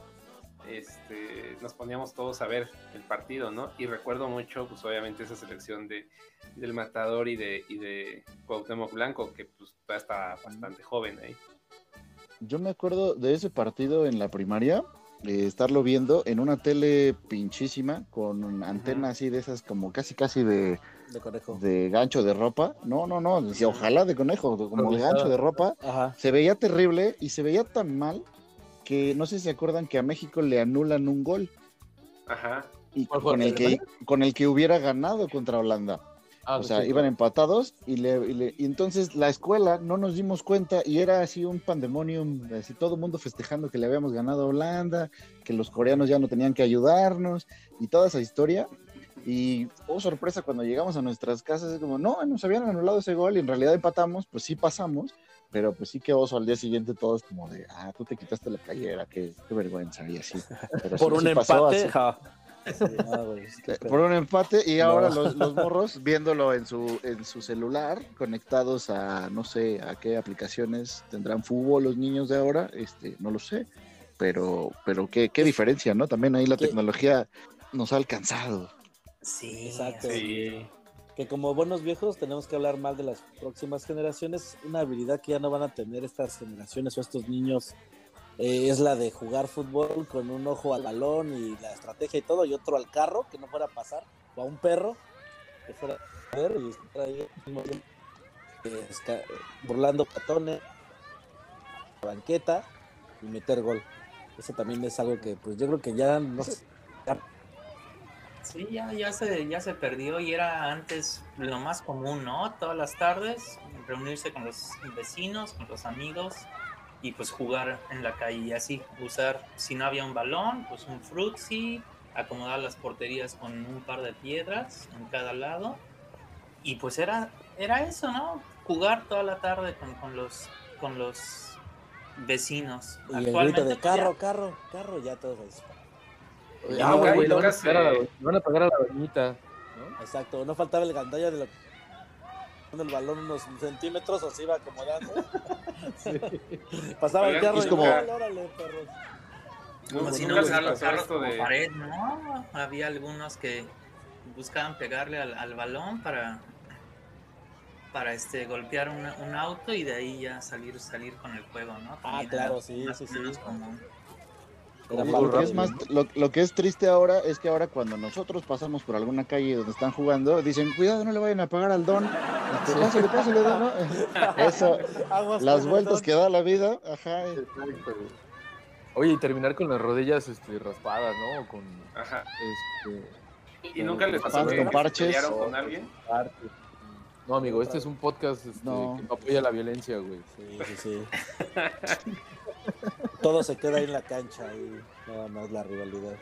este, nos poníamos todos a ver el partido, ¿no? Y recuerdo mucho, pues obviamente, esa selección de, del Matador y de, y de Cuauhtémoc Blanco, que pues todavía está bastante joven ahí. Yo me acuerdo de ese partido en la primaria, eh, estarlo viendo en una tele pinchísima, con antena así de esas como casi casi de, De conejo. de gancho de ropa. No, no, no, decía, ojalá de conejo, como de gancho de ropa. Ajá. Se veía terrible y se veía tan mal que no sé si se acuerdan que a México le anulan un gol Ajá. y ¿Cuál fue, con el que con el que hubiera ganado contra Holanda. Ah, o sea, sí, iban claro. empatados y, le, y, le- y entonces la escuela no nos dimos cuenta y era así un pandemonium, así todo el mundo festejando que le habíamos ganado a Holanda, que los coreanos ya no tenían que ayudarnos y toda esa historia. Y, oh sorpresa, cuando llegamos a nuestras casas, es como, no, nos habían anulado ese gol y en realidad empatamos, pues sí pasamos, pero pues sí que oso al día siguiente todos como de, ah, tú te quitaste la playera, qué, qué vergüenza, y así. Pero sí- Por un sí pasó empate. así. ja. Sí, no, güey, es que Por un empate y No. ahora los, los morros viéndolo en su, en su celular, conectados a no sé a qué aplicaciones tendrán fútbol los niños de ahora, este, no lo sé, pero, pero qué, qué diferencia, ¿no? También ahí la ¿Qué? tecnología nos ha alcanzado. Sí, Exacto. Sí. Que como buenos viejos tenemos que hablar mal de las próximas generaciones. Una habilidad que ya no van a tener estas generaciones o estos niños eh, es la de jugar fútbol con un ojo al balón y la estrategia y todo, y otro al carro que no fuera a pasar, o a un perro que fuera a ver y estar ahí eh, esca- burlando patones, banqueta y meter gol. Eso también es algo que pues yo creo que ya no ya Sí, ya, ya, se, ya se perdió y era antes lo más común, ¿no? Todas las tardes reunirse con los vecinos, con los amigos y pues jugar en la calle y así usar, si no había un balón, pues un frutzi, acomodar las porterías con un par de piedras en cada lado y pues era, era eso, ¿no? Jugar toda la tarde con, con los, con los vecinos. y el grito de pues, ya- carro, carro, carro, ya todos ahí. Ah, güey, van a nunca pegar a la, van a pegar a la doñita. Exacto, no faltaba el gandalla de lo el balón unos centímetros o se iba acomodando. Pasaba el carro es y como- ¡órale, órale, perros! Como si no usaran los carros como de- pared, ¿no? Había algunos que buscaban pegarle al, al balón para para este golpear una- un auto y de ahí ya salir salir con el juego, ¿no? Ah, claro, era sí, sí, sí. común. Lo que, es más, lo, lo que es triste ahora es que ahora cuando nosotros pasamos por alguna calle donde están jugando, dicen, cuidado, no le vayan a pagar al don. Este, pásale, pásale, don, ¿no? Eso, Aguas las vueltas don. que da la vida, ajá. Oye, y terminar con las rodillas este, raspadas, ¿no? O con Ajá. este, ¿Y nunca les pasó que se parches. pelearon con alguien? No, amigo, este es un podcast este, No. que no apoya la violencia, güey. Sí, sí, sí. Todo se queda ahí en la cancha y nada más la rivalidad.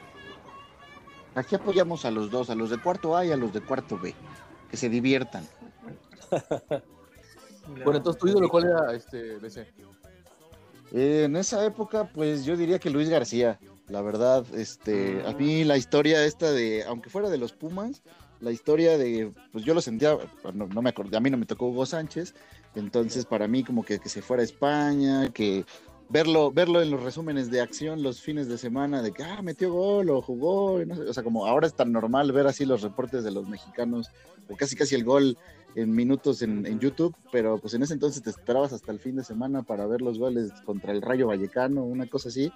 Aquí apoyamos a los dos, a los de cuarto A y a los de cuarto B. Que se diviertan. Bueno, entonces tu ídolo, ¿cuál era este BC? Eh, en esa época, pues yo diría que Luis García. La verdad, este, a mí la historia esta de, aunque fuera de los Pumas, la historia de, pues yo lo sentía, no, no me acordé, a mí no me tocó Hugo Sánchez, entonces para mí como que, que se fuera a España, que verlo, verlo en los resúmenes de acción los fines de semana, de que, ah, metió gol o jugó, no sé, o sea, como ahora es tan normal ver así los reportes de los mexicanos, o casi casi el gol en minutos en, en YouTube, pero pues en ese entonces te esperabas hasta el fin de semana para ver los goles contra el Rayo Vallecano, una cosa así,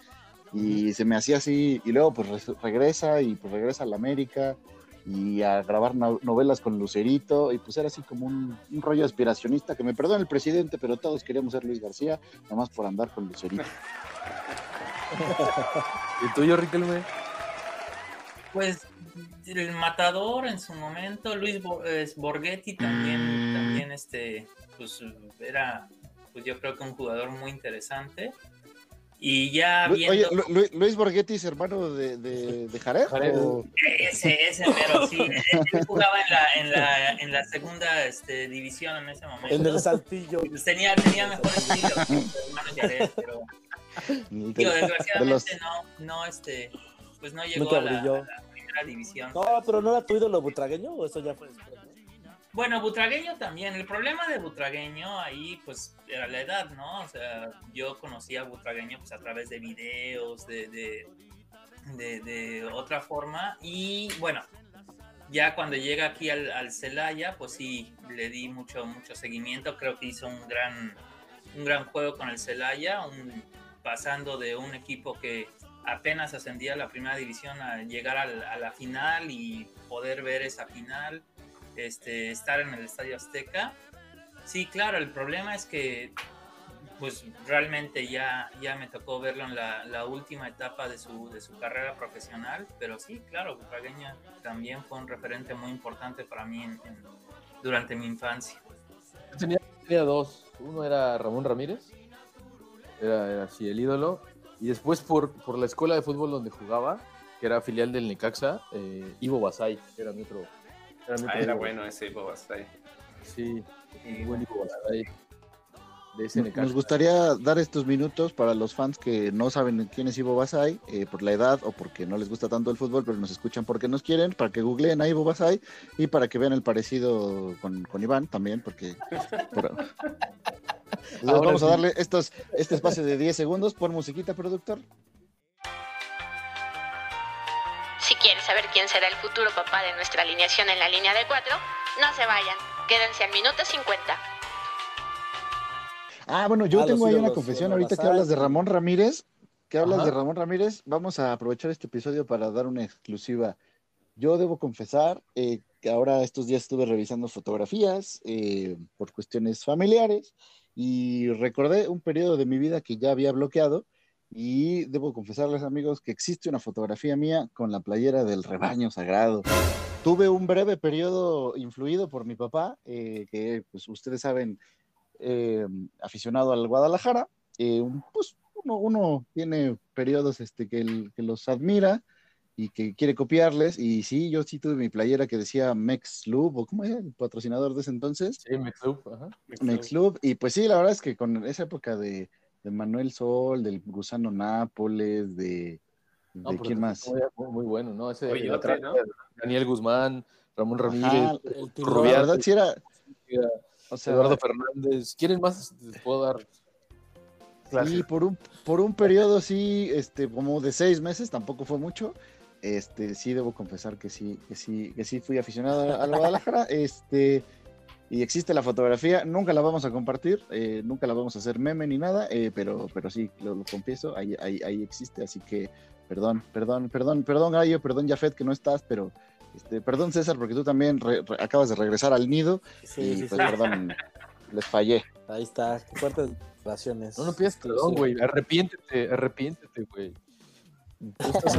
y se me hacía así, y luego pues res- regresa y pues regresa a la América y a grabar no- novelas con Lucerito, y pues era así como un, un rollo aspiracionista, que me perdona el presidente, pero todos queríamos ser Luis García, nada más por andar con Lucerito. ¿Y tuyo, Riquelme? Pues el matador en su momento, Luis Bo- eh, Borghetti también, también este, pues era, pues yo creo que un jugador muy interesante. Y ya viendo Oye, Lu- Lu- Luis Borghetti es hermano de, de, de Jared, Jared. ¿o? ese, ese mero, sí, él jugaba en la, en la, en la segunda este, división en ese momento. En el saltillo. Pues tenía, tenía mejor estilo que su hermano Jared, pero de desgraciadamente los- no, no, este, pues no llegó Nunca a la, a la primera división. No, pero no era tu ídolo butragueño o eso ya fue después. ¿No? Bueno, Butragueño también. El problema de Butragueño ahí, pues, era la edad, ¿no? O sea, yo conocí a Butragueño pues, a través de videos, de, de, de, de otra forma. Y bueno, ya cuando llega aquí al, al Celaya, pues sí, le di mucho, mucho seguimiento. Creo que hizo un gran, un gran juego con el Celaya, pasando de un equipo que apenas ascendía a la primera división a llegar a la final y poder ver esa final este, estar en el Estadio Azteca. Sí, claro, el problema es que pues realmente ya, ya me tocó verlo en la, última etapa de su, de su carrera profesional, pero sí, claro, Butragueño también fue un referente muy importante para mí durante mi infancia. Tenía dos. Uno era Ramón Ramírez, era, era así el ídolo. Y después por, por la escuela de fútbol donde jugaba, que era filial del Necaxa, eh, Ivo Basay, era mi otro. Ah, era bueno ese Bobas ahí. Sí, el buen Ivo Basay. De ese Necaxa. Nos gustaría dar estos minutos para los fans que no saben quién es Ivo Basay, eh, por la edad o porque no les gusta tanto el fútbol, pero nos escuchan porque nos quieren, para que googleen a Ivo Basay y para que vean el parecido con, con Iván también, porque... pero- Ahora vamos a darle estos, este espacio de 10 segundos por musiquita, productor. Saber quién será el futuro papá de nuestra alineación en la línea de cuatro, no se vayan. Quédense al minuto 50. Ah, bueno, yo Ah, tengo ahí una confesión ahorita que hablas de Ramón Ramírez, que hablas Ajá. de Ramón Ramírez, vamos a aprovechar este episodio para dar una exclusiva. Yo debo confesar eh, que ahora estos días estuve revisando fotografías eh, por cuestiones familiares y recordé un periodo de mi vida que ya había bloqueado y debo confesarles amigos que existe una fotografía mía con la playera del rebaño sagrado. Tuve un breve periodo influido por mi papá, eh, que pues ustedes saben, eh, aficionado al Guadalajara, eh, pues uno, uno tiene periodos este, que, el- que los admira y que quiere copiarles. Y sí, yo sí tuve mi playera que decía Mex Lube, o ¿cómo era el patrocinador de ese entonces? Sí, Mexup, ajá. Mex Lube. Y pues sí, la verdad es que con esa época de, de Manuel Sol, del Gusano Nápoles, de, No, de quién más. Muy, muy bueno, ¿no? Ese Oye, otra- ¿no? Daniel Guzmán, Ramón Ramírez, Tilón. verdad sí era, era o sea, Eduardo Fernández. ¿Quieren más? Les puedo dar. clases. Sí, por un, por un periodo sí, este, como de seis meses, tampoco fue mucho. Este, sí debo confesar que sí, que sí, que sí fui aficionado a la Guadalajara. Este, y existe la fotografía, nunca la vamos a compartir, eh, nunca la vamos a hacer meme ni nada, eh, pero, pero sí, lo, lo confieso, ahí, ahí, ahí existe, así que perdón, perdón, perdón, perdón Gallo, perdón Jafet que no estás, pero este, perdón César porque tú también re- re- acabas de regresar al nido Sí, y sí, pues sí. perdón, les fallé. Ahí está. Fuertes declaraciones. No, no pidas perdón, güey. Arrepiéntete, arrepiéntete, güey. Estás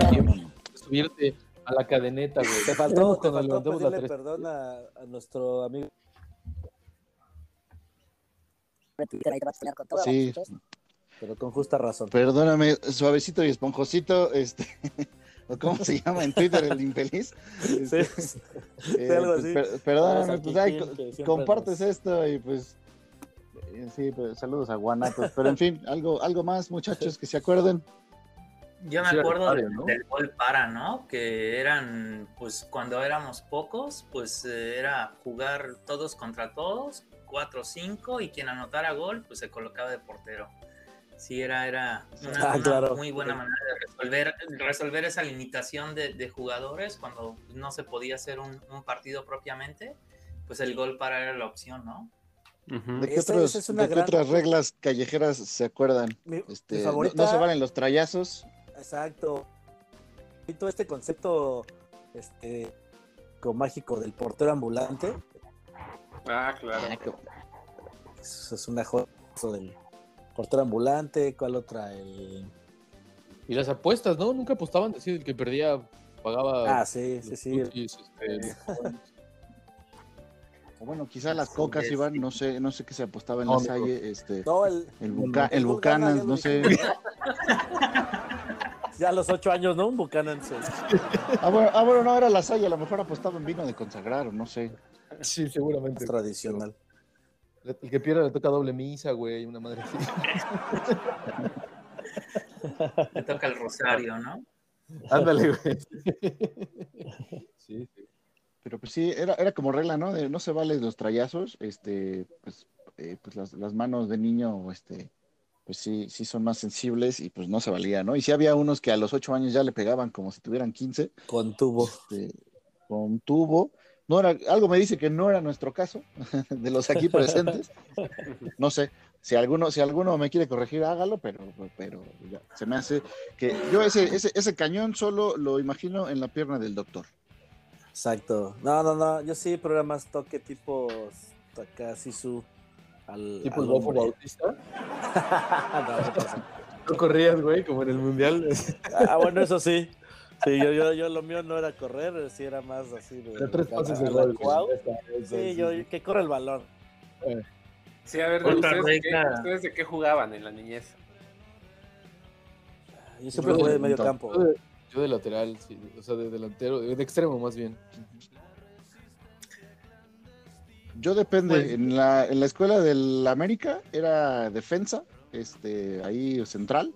subirte A la cadeneta, güey. Te faltó, te Cuando faltó levantamos la pedirle tres. perdón a, a nuestro amigo. Sí, Pero con justa razón. perdóname, suavecito y esponjosito, este, ¿o ¿cómo se llama en Twitter el infeliz? Este, Sí, eh, algo así. per- perdóname, pues, siempre compartes esto y pues, eh, sí, pues, saludos a Guanatos, pero en fin, algo, algo más, muchachos, que se acuerden. Yo me Sí, acuerdo padre, de- ¿no? del gol para, ¿no? Que eran, pues cuando éramos pocos, pues eh, era jugar todos contra todos, 4-5, y quien anotara gol, pues se colocaba de portero. Sí, era, era una, Ah, una muy buena manera de resolver, resolver esa limitación de, de jugadores cuando no se podía hacer un, un partido propiamente, pues el gol para era la opción, ¿no? ¿De qué, Esa- otros- esa es una de qué gran- otras reglas callejeras se acuerdan? Mi- Este, no- favorita- no, se valen los trayazos. Exacto. Y todo este concepto este mágico del portero ambulante. Ah, claro. Eso es una eso del portero ambulante. ¿Cuál otra? El... Y las apuestas, ¿no? Nunca apostaban, decir, el que perdía pagaba. Ah, sí, sí, sí. putis, este, O bueno, quizá las cocas Sí, iban, no sé, no sé qué se apostaba en No, la no. salle, este, No, el, el, Buca- el el lo no sé. ya a los ocho años, ¿no? Un Buchanan. sí. Ah bueno, ah, bueno, no era la salle, a lo mejor apostaba en vino de consagrar, o no sé. Sí, seguramente. Es tradicional. El que pierde le toca doble misa, güey, una madre así. Le toca el rosario, ¿no? Ándale, güey. Sí, sí. Pero pues sí, era, era como regla, ¿no? De no se valen los trayazos, este, pues, eh, pues las, las manos de niño, este, pues sí, sí son más sensibles y pues no se valía, ¿no? Y sí había unos que a los ocho años ya le pegaban como si tuvieran 15, Con tubo. este, con tubo. No era, algo me dice que no era nuestro caso, de los aquí presentes. No sé, si alguno, si alguno me quiere corregir, hágalo, pero, pero ya, se me hace que yo ese, ese, ese cañón solo lo imagino en la pierna del doctor. Exacto. No, no, no. Yo sí, más toque tipo acá, Sisu. Al, Tipo el al Bofo hombre. Bautista. No. No corrías, güey, como en el mundial. Ah, bueno, eso sí. Sí, yo, yo, yo lo mío no era correr, sí era más así de. De tres pases de gol. Sí, yo, que corre el balón. Sí, a ver, ¿ustedes de, qué, ustedes de qué jugaban en la niñez? Yo siempre jugué de medio yo campo. Yo de, yo de lateral, sí, o sea, de delantero, de extremo más bien. Yo depende, Pues- en, la, en la escuela del América era defensa, este, ahí central,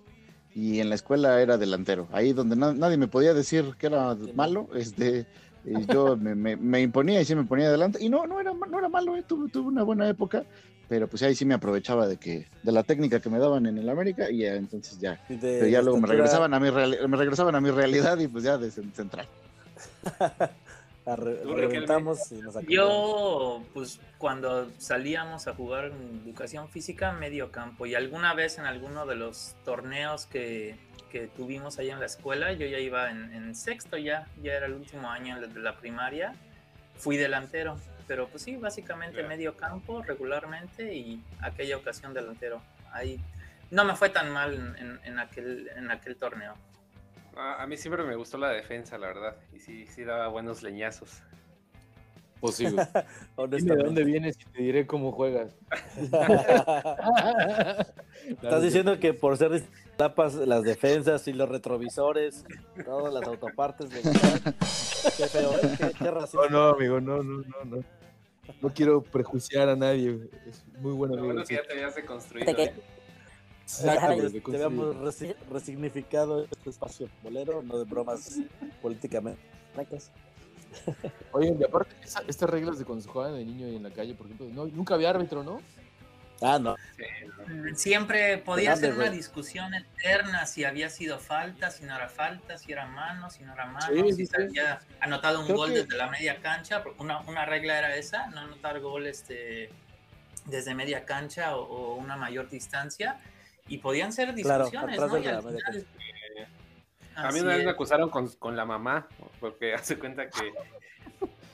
y en la escuela era delantero. Ahí donde na- nadie me podía decir que era malo, este, y yo me, me- me imponía y sí me ponía adelante. Y no, no era, no era malo, eh, tuve, tuve una buena época, pero pues ahí sí me aprovechaba de que, de la técnica que me daban en el América, y ya, entonces ya, de pero ya luego me regresaban a mi me regresaban a mi realidad y pues ya de cen- central. arre- Tú, reventamos y nos acabamos. Yo, pues cuando salíamos a jugar en educación física, medio campo, y alguna vez en alguno de los torneos que, que tuvimos ahí en la escuela, yo ya iba en, en sexto, ya, ya era el último año de la primaria, fui delantero, pero pues sí, básicamente Ya. medio campo regularmente y aquella ocasión delantero. Ahí no me fue tan mal en, en- en aquel, en aquel torneo. A, a mí siempre me gustó la defensa, la verdad. Y sí, sí daba buenos leñazos. Pues güey. Dime de dónde vienes y te diré cómo juegas. Estás diciendo que por ser tapas las defensas y los retrovisores, todas las autopartes de Qué feo, ¿eh? qué, qué racista. No, no, amigo, no, no, no, no. No quiero prejuiciar a nadie. Es muy bueno Lo amigo. bueno que sí. ya te habías deconstruido. ¿eh? Exacto, güey, de Te construir. habíamos resi- resignificado este espacio bolero, no de bromas políticamente. Oye, y aparte, esa- estas reglas de cuando se juegan de niño y en la calle, por ejemplo, no, nunca había árbitro, ¿no? Ah, no. Siempre podía ser una discusión eterna si había sido falta, si no era falta, si era mano, si no era mano, Sí, si sí, se sí. había anotado un Creo gol que- desde la media cancha. porque Una, una regla era esa, no anotar gol este, desde media cancha o, o una mayor distancia. Y podían ser Claro, discusiones, final- A mí una vez me acusaron con, con la mamá, porque hace cuenta que eh,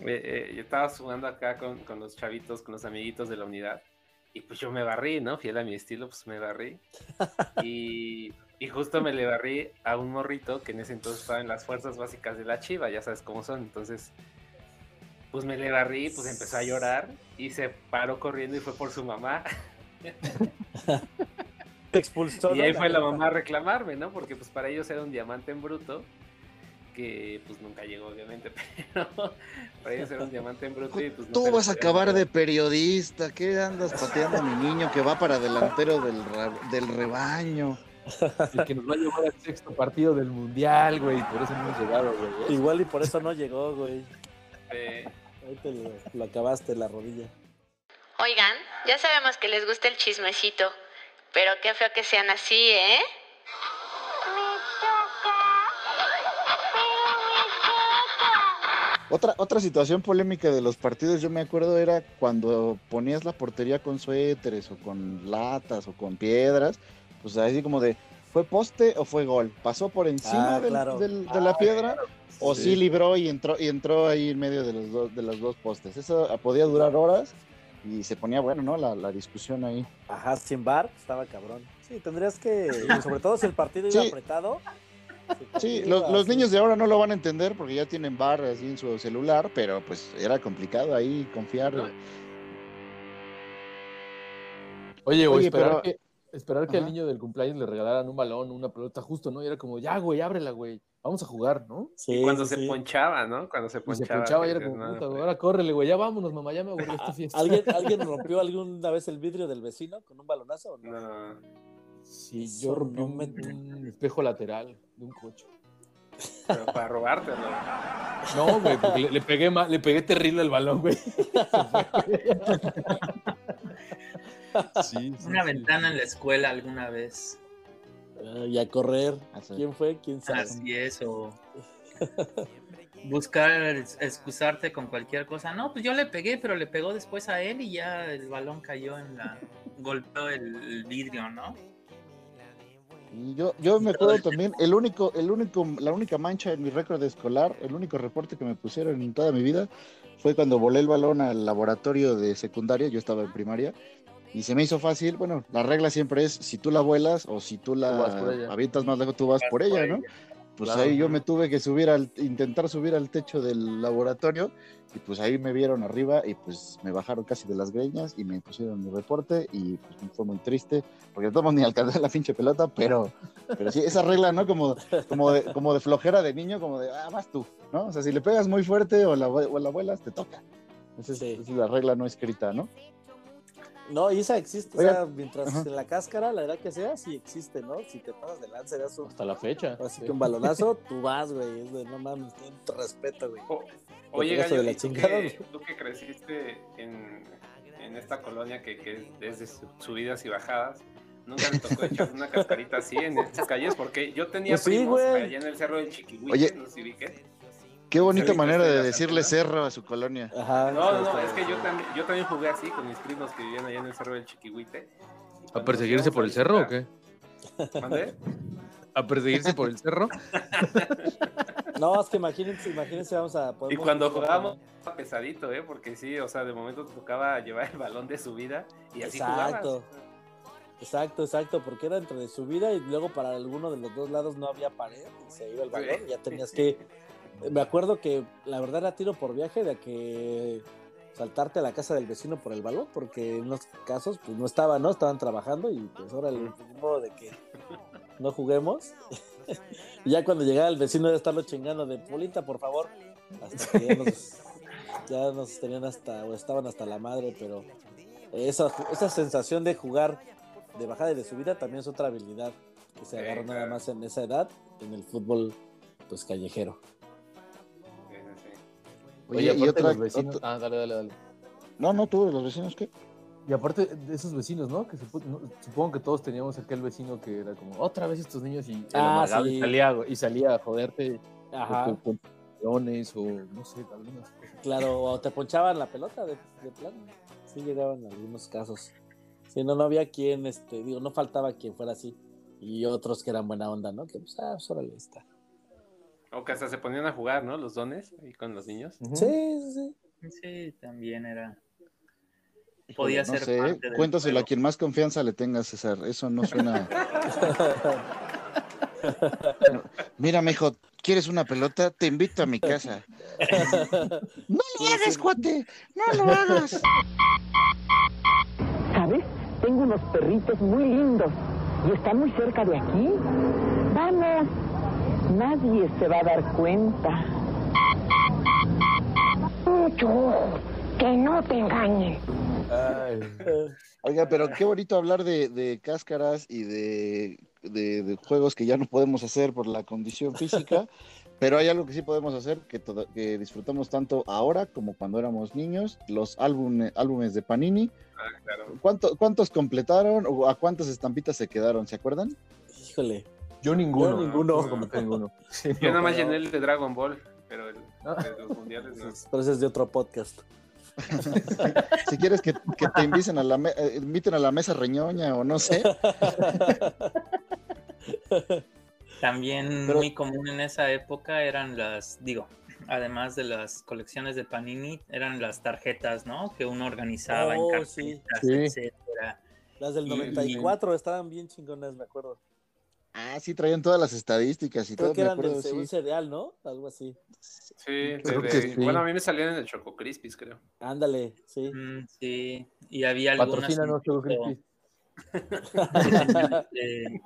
eh, yo estaba jugando acá con, con los chavitos, con los amiguitos de la unidad, Y pues yo me barrí, ¿no? Fiel a mi estilo, pues me barrí. Y, y justo me le barrí a un morrito que en ese entonces estaba en las fuerzas básicas de la chiva, ya sabes cómo son. Entonces, pues me le barrí, pues empezó a llorar y se paró corriendo y fue por su mamá. Te expulsó. Y ahí fue la mamá a reclamarme, ¿no? Porque pues para ellos era un diamante en bruto, que pues nunca llegó obviamente, pero para ellos era un diamante en bruto y pues no Tú vas a acabar de periodista. ¿Qué andas pateando a mi niño que va para delantero del, del rebaño? El que nos va a llevar al sexto partido del mundial, güey. Por eso no hemos llegado, güey. Igual y por eso no llegó, güey. Eh, Ahí te lo, lo acabaste la rodilla. Oigan, ya sabemos que les gusta el chismecito, pero qué feo que sean así, ¿eh? Otra, otra situación polémica de los partidos, yo me acuerdo, era cuando ponías la portería con suéteres o con latas o con piedras, pues así como de, ¿fue poste o fue gol? ¿Pasó por encima Ah, del- claro. del- de la piedra o Sí. sí. libró y entró y entró ahí en medio de los dos, de los dos postes? Eso podía durar horas y se ponía bueno, ¿no? La, la discusión ahí. Ajá, sin bar, estaba cabrón. Sí, tendrías que, sobre todo si el partido iba Sí. apretado. Sí, los, los niños de ahora no lo van a entender porque ya tienen bar así en su celular, pero pues era complicado ahí confiar. Oye, o Oye, esperar pero- que, esperar que al Ajá. niño del cumpleaños le regalaran un balón, una pelota justo, ¿no? Y era como, ya, güey, ábrela, güey. Vamos a jugar, ¿no? Sí, y cuando sí, se sí. ponchaba, ¿no? Cuando se Y se ponchaba. ponchaba y era como, "No, puta, pues". ahora córrele, güey, ya vámonos, mamá, ya me aburrió esta fiesta. ¿Alguien, ¿Alguien rompió alguna vez el vidrio del vecino con un balonazo o no? No, Sí, Eso yo rompí no un, me- un espejo lateral de un coche. pero para robártelo. No, güey, porque le, le pegué ma- le pegué terrible al balón, güey. sí, sí, Una sí. ventana en la escuela alguna vez. Ah, y a correr. Así. ¿Quién fue? ¿Quién sabe? Así es, o buscar excusarte con cualquier cosa. No, pues yo le pegué, pero le pegó después a él y ya el balón cayó en la. golpeó el, el vidrio, ¿no? Y yo, yo me acuerdo también, el único, el único, la única mancha en mi récord escolar, el único reporte que me pusieron en toda mi vida fue cuando volé el balón al laboratorio de secundaria, yo estaba en primaria, y se me hizo fácil, bueno, la regla siempre es, si tú la vuelas o si tú Tú la ella. avientas más lejos, tú vas por ella, ¿no? Pues Claro. ahí yo me tuve que subir al, intentar subir al techo del laboratorio, y pues ahí me vieron arriba y pues me bajaron casi de las greñas y me pusieron mi reporte y pues fue muy triste, porque todos ni alcancé la pinche pelota, pero, pero sí, esa regla, ¿no? Como, como, de, como de flojera de niño, como de, ah, vas tú, ¿no? O sea, si le pegas muy fuerte o la, o la vuelas, te toca. Esa es, Sí. esa es la regla no escrita, ¿no? No, y esa existe. O sea, mientras ajá. en la cáscara, la edad que sea, sí existe, ¿no? Si te pasas de lanza, un, Hasta la fecha. así Sí. que un balonazo, tú vas, güey. Es de no mames, ten respeto, güey. O- Oye, Gallo, de la ¿y tú chingada, que, tú que creciste en, en esta colonia que, que es de su- subidas y bajadas, ¿nunca le tocó echar una cascarita así en estas calles? Porque yo tenía Pues sí, primos güey. allá en el cerro del Chiquihuite, Oye. no sé si. Qué bonita Cerrito manera de decirle cerro a su colonia. Ajá. No, no, es que yo también, yo también jugué así con mis primos que vivían allá en el cerro del Chiquihuite. ¿A perseguirse por el cerro o qué? ¿Mande? ¿A perseguirse por el cerro? No, es que imagínense, imagínense, vamos a. Y cuando jugábamos estaba pesadito, ¿eh? Porque sí, o sea, de momento te tocaba llevar el balón de subida y así Exacto. jugabas. Exacto, exacto, porque era entre de subida y luego para alguno de los dos lados no había pared y se iba el balón, Sí. ya tenías que... Me acuerdo que la verdad era tiro por viaje de que saltarte a la casa del vecino por el balón, porque en unos casos pues no estaban, ¿no? Estaban trabajando y pues ahora el modo de que no juguemos. y ya cuando llegaba el vecino de estarlo chingando de Polita, por favor, hasta que ya nos, ya nos tenían hasta, o estaban hasta la madre, pero esa, esa sensación de jugar de bajada y de subida también es otra habilidad que se agarra nada más en esa edad en el fútbol pues callejero. Oye, Oye, y aparte otra, los vecinos... otra- Ah, dale, dale, dale. No, no, tú, los vecinos, ¿qué? Y aparte de esos vecinos, ¿no? Que supo- no, supongo que todos teníamos aquel vecino que era como, otra vez estos niños y, Ah, sí. y salía, y salía a joderte Ajá, o con, balones o no sé, algunas cosas. claro, o te ponchaban la pelota de, de plano. Sí llegaban algunos casos. Sí, no, no había quien, este, digo, no faltaba quien fuera así. Y otros que eran buena onda, ¿no? Que pues, ah, pues órale, está. O que hasta se ponían a jugar, ¿no? Los dones ahí con los niños. Ujú. Sí, sí, sí. Sí, también era. podía no ser sé, parte del cuéntaselo a quien más confianza le tenga, César. Eso no suena. Mira, mijo, ¿quieres una pelota? Te invito a mi casa. No lo hagas, cuate. No lo hagas. ¿Sabes? Tengo unos perritos muy lindos y están muy cerca de aquí. Vamos, nadie se va a dar cuenta. Mucho ojo, que no te engañen. Oiga, pero qué bonito hablar de, de cáscaras y de, de- de juegos que ya no podemos hacer por la condición física, pero hay algo que sí podemos hacer que, toda- que disfrutamos tanto ahora como cuando éramos niños, los álbumes, álbumes de Panini. Ah, claro. ¿Cuánto- ¿Cuántos completaron o a cuántas estampitas se quedaron? ¿Se acuerdan? Híjole. Yo ninguno. Yo ninguno. No comenté ninguno. Sí, Yo no, nada más llené el de Dragon Ball, pero el de los mundiales no. Pero ese es de otro podcast. Si quieres que, que te inviten a, la me- eh, inviten a la mesa reñoña o no sé. También Pero- muy común en esa época eran las, digo, además de las colecciones de Panini, eran las tarjetas, ¿no? Que uno organizaba Oh, en sí. carpetas, Sí. etcétera. Las del Y- 94 estaban bien chingonas, me acuerdo. Ah, sí, traían todas las estadísticas y Creo todo, que me eran del un sí. cereal, ¿no? Algo así. Sí, Creo de- que sí. bueno, a mí me salían en el Choco Crispis, creo. Ándale, sí. Mm, sí, y había algunas Patrocínanos, Choco Crispy. eh,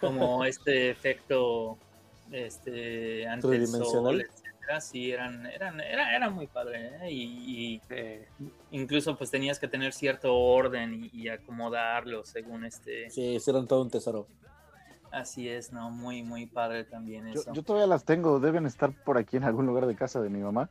como este efecto este ante el sol, etcétera, sí eran, eran, era, era muy padre, ¿eh? y, y incluso pues tenías que tener cierto orden y, y acomodarlo según este Sí, hicieron todo un tesoro. Así es, no, muy, muy padre también Yo, eso. yo todavía las tengo, deben estar por aquí en algún lugar de casa de mi mamá,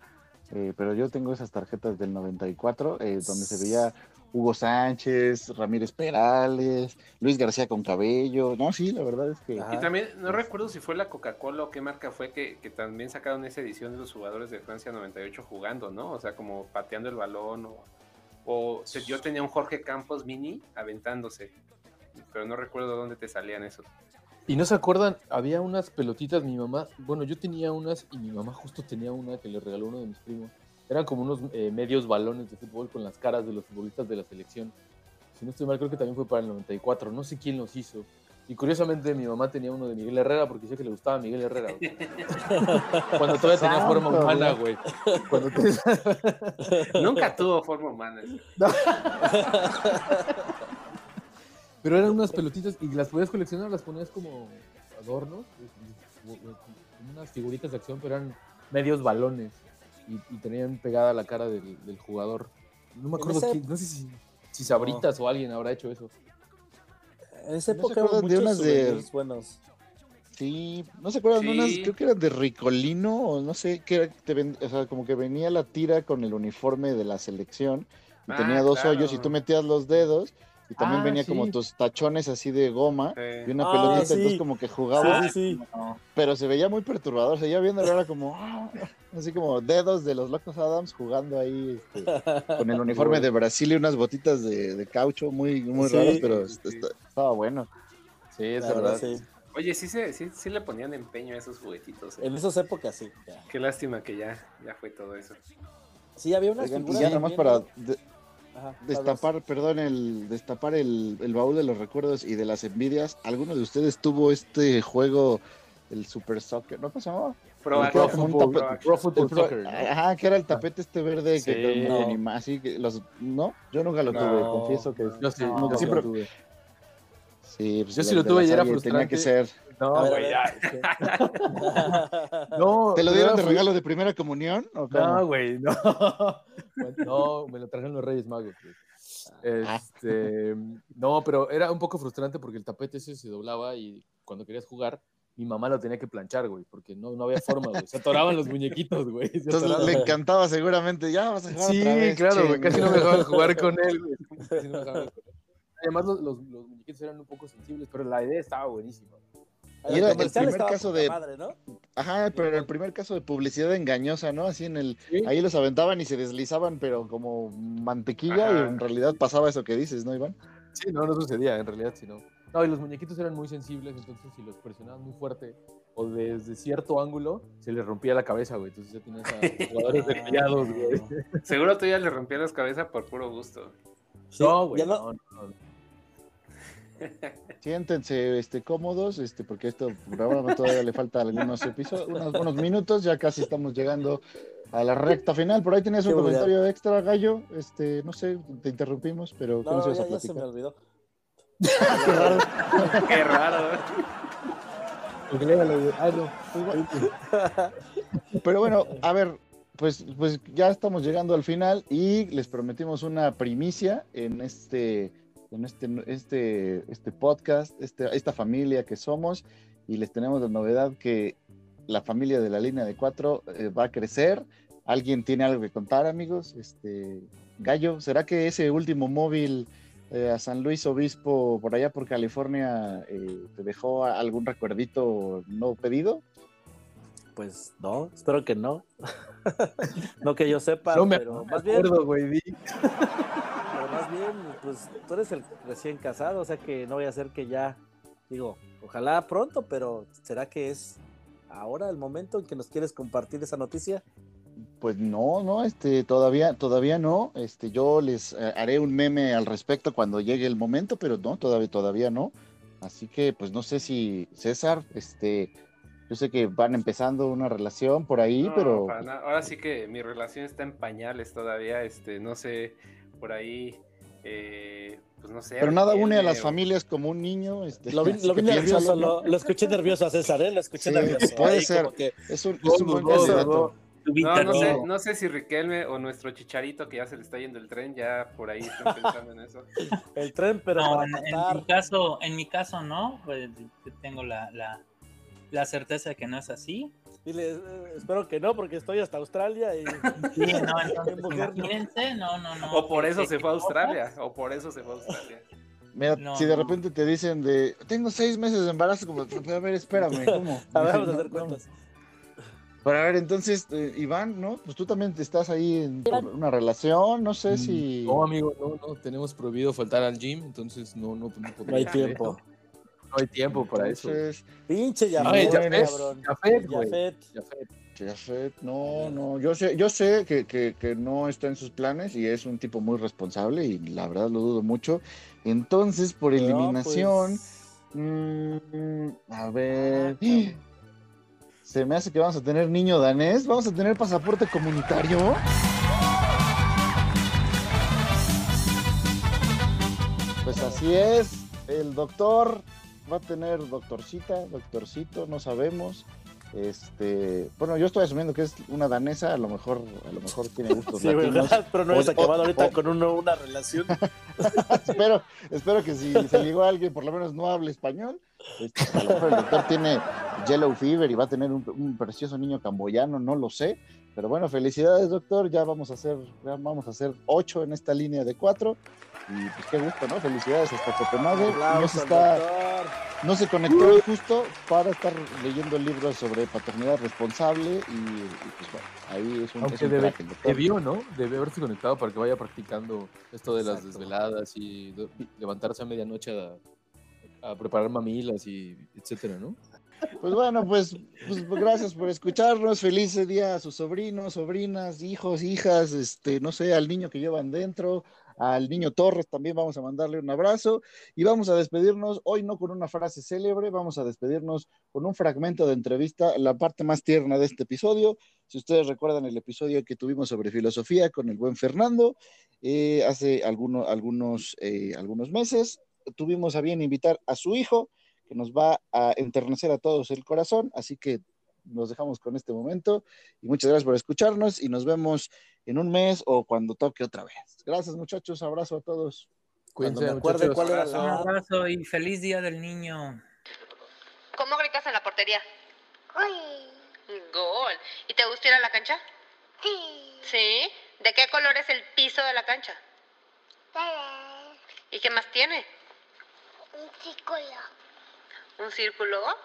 eh, pero yo tengo esas tarjetas del 94, eh, donde se veía Hugo Sánchez, Ramírez Perales, Luis García con cabello, no, sí, la verdad es que... Y también, no recuerdo si fue la Coca-Cola o qué marca fue que, que también sacaron esa edición de los jugadores de Francia 98 jugando, ¿no? O sea, como pateando el balón o... o yo tenía un Jorge Campos mini aventándose, pero no recuerdo dónde te salían esos. Y no se acuerdan, había unas pelotitas, mi mamá, bueno, yo tenía unas y mi mamá justo tenía una que le regaló uno de mis primos. Eran como unos eh, medios balones de fútbol con las caras de los futbolistas de la selección. Si no estoy mal, creo que también fue para el 94, no sé quién los hizo. Y curiosamente mi mamá tenía uno de Miguel Herrera porque sé que le gustaba Miguel Herrera. güey. Cuando todavía tenía Santo, forma humana, güey. Cuando te- Nunca tuvo forma humana. ese. Pero eran unas pelotitas y las podías coleccionar, las ponías como adornos, como unas figuritas de acción, pero eran medios balones y, y tenían pegada la cara del, del jugador. No me acuerdo esa quién, no sé si, si Sabritas o alguien habrá hecho eso. En esa ¿No época acuerdan de unas de- buenos. Sí, no se acuerdan de unas, Sí. creo que eran de Ricolino o no sé, que era- te ven- o sea, como que venía la tira con el uniforme de la selección y Ah, tenía dos claro. hoyos y tú metías los dedos y también Ah, venía como tus tachones así de goma Sí. y una Ah, pelotita, sí. entonces como que. No, pero se veía muy perturbador, o sea, ya viéndolo era como, ah, así como dedos de los locos Adams jugando ahí este, con el uniforme de Brasil y unas botitas de, de caucho muy, muy Sí. raras, pero estaba bueno. Sí, es La verdad. verdad, sí. Oye, sí, se, sí, sí le ponían empeño a esos juguetitos. eh. En esas épocas sí. ya. Qué lástima que ya, ya fue todo eso. Sí, había unas Oigan, y figuras. ya nada más bien- para de- Ajá, destapar, perdón, el destapar el, el baúl de los recuerdos y de las envidias. ¿Alguno de ustedes tuvo este juego, el Super Soccer? ¿No llamaba? Pro Pro tapete- Action. Pro Football el pro- Soccer, ¿no? Ajá, que era el tapete este verde Sí. que No. anima, así que los no, yo nunca lo No. tuve, confieso que Yo sí, no, yo siempre- lo tuve. sí, pues, Yo sí lo tuve y era Salle Tenía que ser. No, güey, ya. No, ¿Te lo dieron de regalo de primera comunión o? No, güey, no. No, me lo trajeron los Reyes Magos. güey. Ah. Este, no, pero era un poco frustrante porque el tapete ese se doblaba y cuando querías jugar, mi mamá lo tenía que planchar, güey, porque no, no había forma, güey. Se atoraban los muñequitos, güey. Entonces atoraban. le encantaba seguramente, ya vas a jugar Sí, otra vez, claro, güey, che". casi no me dejaban jugar con él, güey. Casi no me dejaban jugar. Además, los, los, los muñequitos eran un poco sensibles, pero la idea estaba buenísima. Y era el primer caso de- madre, ¿no? Ajá, pero el primer caso de publicidad engañosa, ¿no? Así en el, Sí. ahí los aventaban y se deslizaban, pero como mantequilla, y en realidad pasaba eso que dices, ¿no, Iván? Sí, no, no sucedía, en realidad, sí, no. Y los muñequitos eran muy sensibles, entonces si los presionaban muy fuerte o desde cierto ángulo, se les rompía la cabeza, güey. Entonces ya tienes a jugadores desviados, güey. Seguro tú ya le rompías las cabezas por puro gusto. No, güey, no- no, no. Siéntense este, cómodos, este, porque esto programa todavía le falta algunos episodios, unos, unos minutos, ya casi estamos llegando a la recta final. Por ahí tenías un comentario extra, Gallo. Este, no sé, te interrumpimos, pero ¿qué No, ya, a ya se me olvidó. Qué raro. Qué raro. ¿eh? Ah. Pero bueno, a ver, pues, pues ya estamos llegando al final y les prometimos una primicia en este, en este, este, este podcast, este, esta familia que somos, y les tenemos la novedad que la familia de la línea de cuatro eh, va a crecer. ¿Alguien tiene algo que contar, amigos? Este, Gallo, ¿será que ese último móvil eh, a San Luis Obispo por allá por California eh, te dejó algún recuerdito no pedido? Pues no, espero que no. no que yo sepa, No me pero más bien, güey. bien, pues tú eres el recién casado, o sea que no voy a hacer que ya, digo, ojalá pronto, pero ¿será que es ahora el momento en que nos quieres compartir esa noticia? Pues no, no, este, todavía, todavía no. Este, yo les eh, haré un meme al respecto cuando llegue el momento, pero no, todavía, todavía no. Así que, pues no sé si César, este, yo sé que van empezando una relación por ahí, No, pero. Ahora sí que mi relación está en pañales todavía, este, no sé, por ahí, eh, pues no sé. pero nada une a las o- familias como un niño. Este, Lo vi, lo lo, lo escuché nervioso a César, ¿eh? Lo escuché Sí, nervioso. puede Ahí ser. que- Es un, es un buen candidato. No, no sé, No. sé si Riquelme o nuestro chicharito que ya se le está yendo el tren, ya por ahí están pensando en eso. El tren, pero No, para en, mi caso, en mi caso no, pues, tengo la, la, la certeza de que no es así. Dile, eh, espero que no, porque estoy hasta Australia y... Sí, no, entonces, ¿no? imagínense, no, no, no. O por eso se fue a Australia, o por eso se fue a Australia. Mira, No, si de no. repente te dicen de, tengo seis meses de embarazo, como, a ver, espérame, ¿cómo? A ver, vamos a hacer cuentas. Pero a ver, entonces, eh, Iván, ¿no? Pues tú también te estás ahí en una relación, no sé si... No, amigo, no, no, tenemos prohibido faltar al gym, entonces no, no, no, No hay tiempo. No hay tiempo para eso. Pinche Jafet, cabrón. Jafet. Jafet. Jafet. No, no, yo sé, yo sé que, que- que no está en sus planes y es un tipo muy responsable y la verdad lo dudo mucho. Entonces, por Pero, eliminación, pues, mm, a ver, se me hace que vamos a tener niño danés, vamos a tener pasaporte comunitario. Pues así es, el doctor va a tener doctorcita, doctorcito, no sabemos. Este, bueno, yo estoy asumiendo que es una danesa, a lo mejor, a lo mejor tiene gustos Sí, latinos. ¿verdad? Pero no hemos acabado ahorita o- con uno, una relación. espero, espero que si se llegó alguien, por lo menos no hable español. este, a lo mejor el doctor tiene yellow fever y va a tener un, un precioso niño camboyano, no lo sé. Pero bueno, felicidades, doctor. Ya vamos a hacer, ya vamos a hacer ocho en esta línea de cuatro. Y pues qué gusto, ¿no? Felicidades hasta Copenhague. No se, está, no se conectó justo para estar leyendo el libro sobre paternidad responsable. Y, y, pues bueno, ahí es un, es Aunque un debe- crack debió, ¿no? Debe haberse conectado para que vaya practicando esto de las desveladas y levantarse a medianoche a, a preparar mamilas y etcétera, ¿no? Pues bueno, pues, pues, gracias por escucharnos. Feliz día a sus sobrinos, sobrinas, hijos, hijas, este, no sé, al niño que llevan dentro, al niño Torres también vamos a mandarle un abrazo y vamos a despedirnos hoy no con una frase célebre, vamos a despedirnos con un fragmento de entrevista, la parte más tierna de este episodio. Si ustedes recuerdan el episodio que tuvimos sobre filosofía con el buen Fernando, eh, hace alguno- algunos, eh, algunos meses, tuvimos a bien invitar a su hijo, que nos va a enternecer a todos el corazón, así que nos dejamos con este momento y muchas gracias por escucharnos y nos vemos en un mes o cuando toque otra vez. Gracias muchachos, abrazo a todos. Cuando Cuídense, me acuerde muchachos. cuál era Un la... abrazo y feliz día del niño. ¿Cómo gritas en la portería? Uy, Gol. ¿Y te gusta ir a la cancha? sí, Sí. ¿De qué color es el piso de la cancha? ¿Y qué más tiene? un círculo, ¿Un círculo?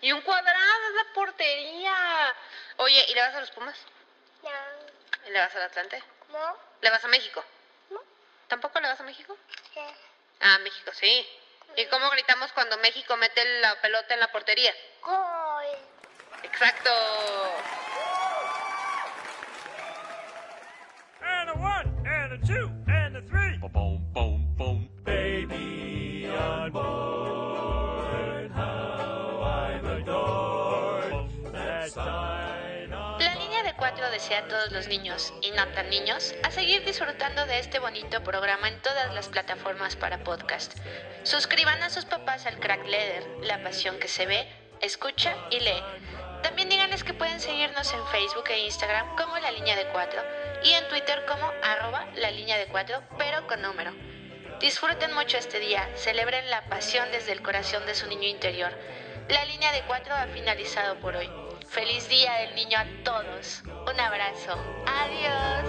Y un cuadrado es la portería. Oye, ¿y le vas a los Pumas? no, ¿Y le vas al Atlante? no, ¿Le vas a México? No. ¿Tampoco le vas a México? sí, Ah, México, sí. ¿Y cómo gritamos cuando México mete la pelota en la portería? ¡Gol! Exacto. A todos los niños, y no tan niños, a seguir disfrutando de este bonito programa en todas las plataformas para podcast. Suscriban a sus papás al Crack Leather, la pasión que se ve, escucha y lee. También díganles que pueden seguirnos en Facebook e Instagram como La Línea de Cuatro y en Twitter como arroba La Línea de Cuatro, pero con número. Disfruten mucho este día, celebren la pasión desde el corazón de su niño interior. La Línea de Cuatro ha finalizado por hoy. Feliz Día del Niño a todos. Un abrazo. Adiós.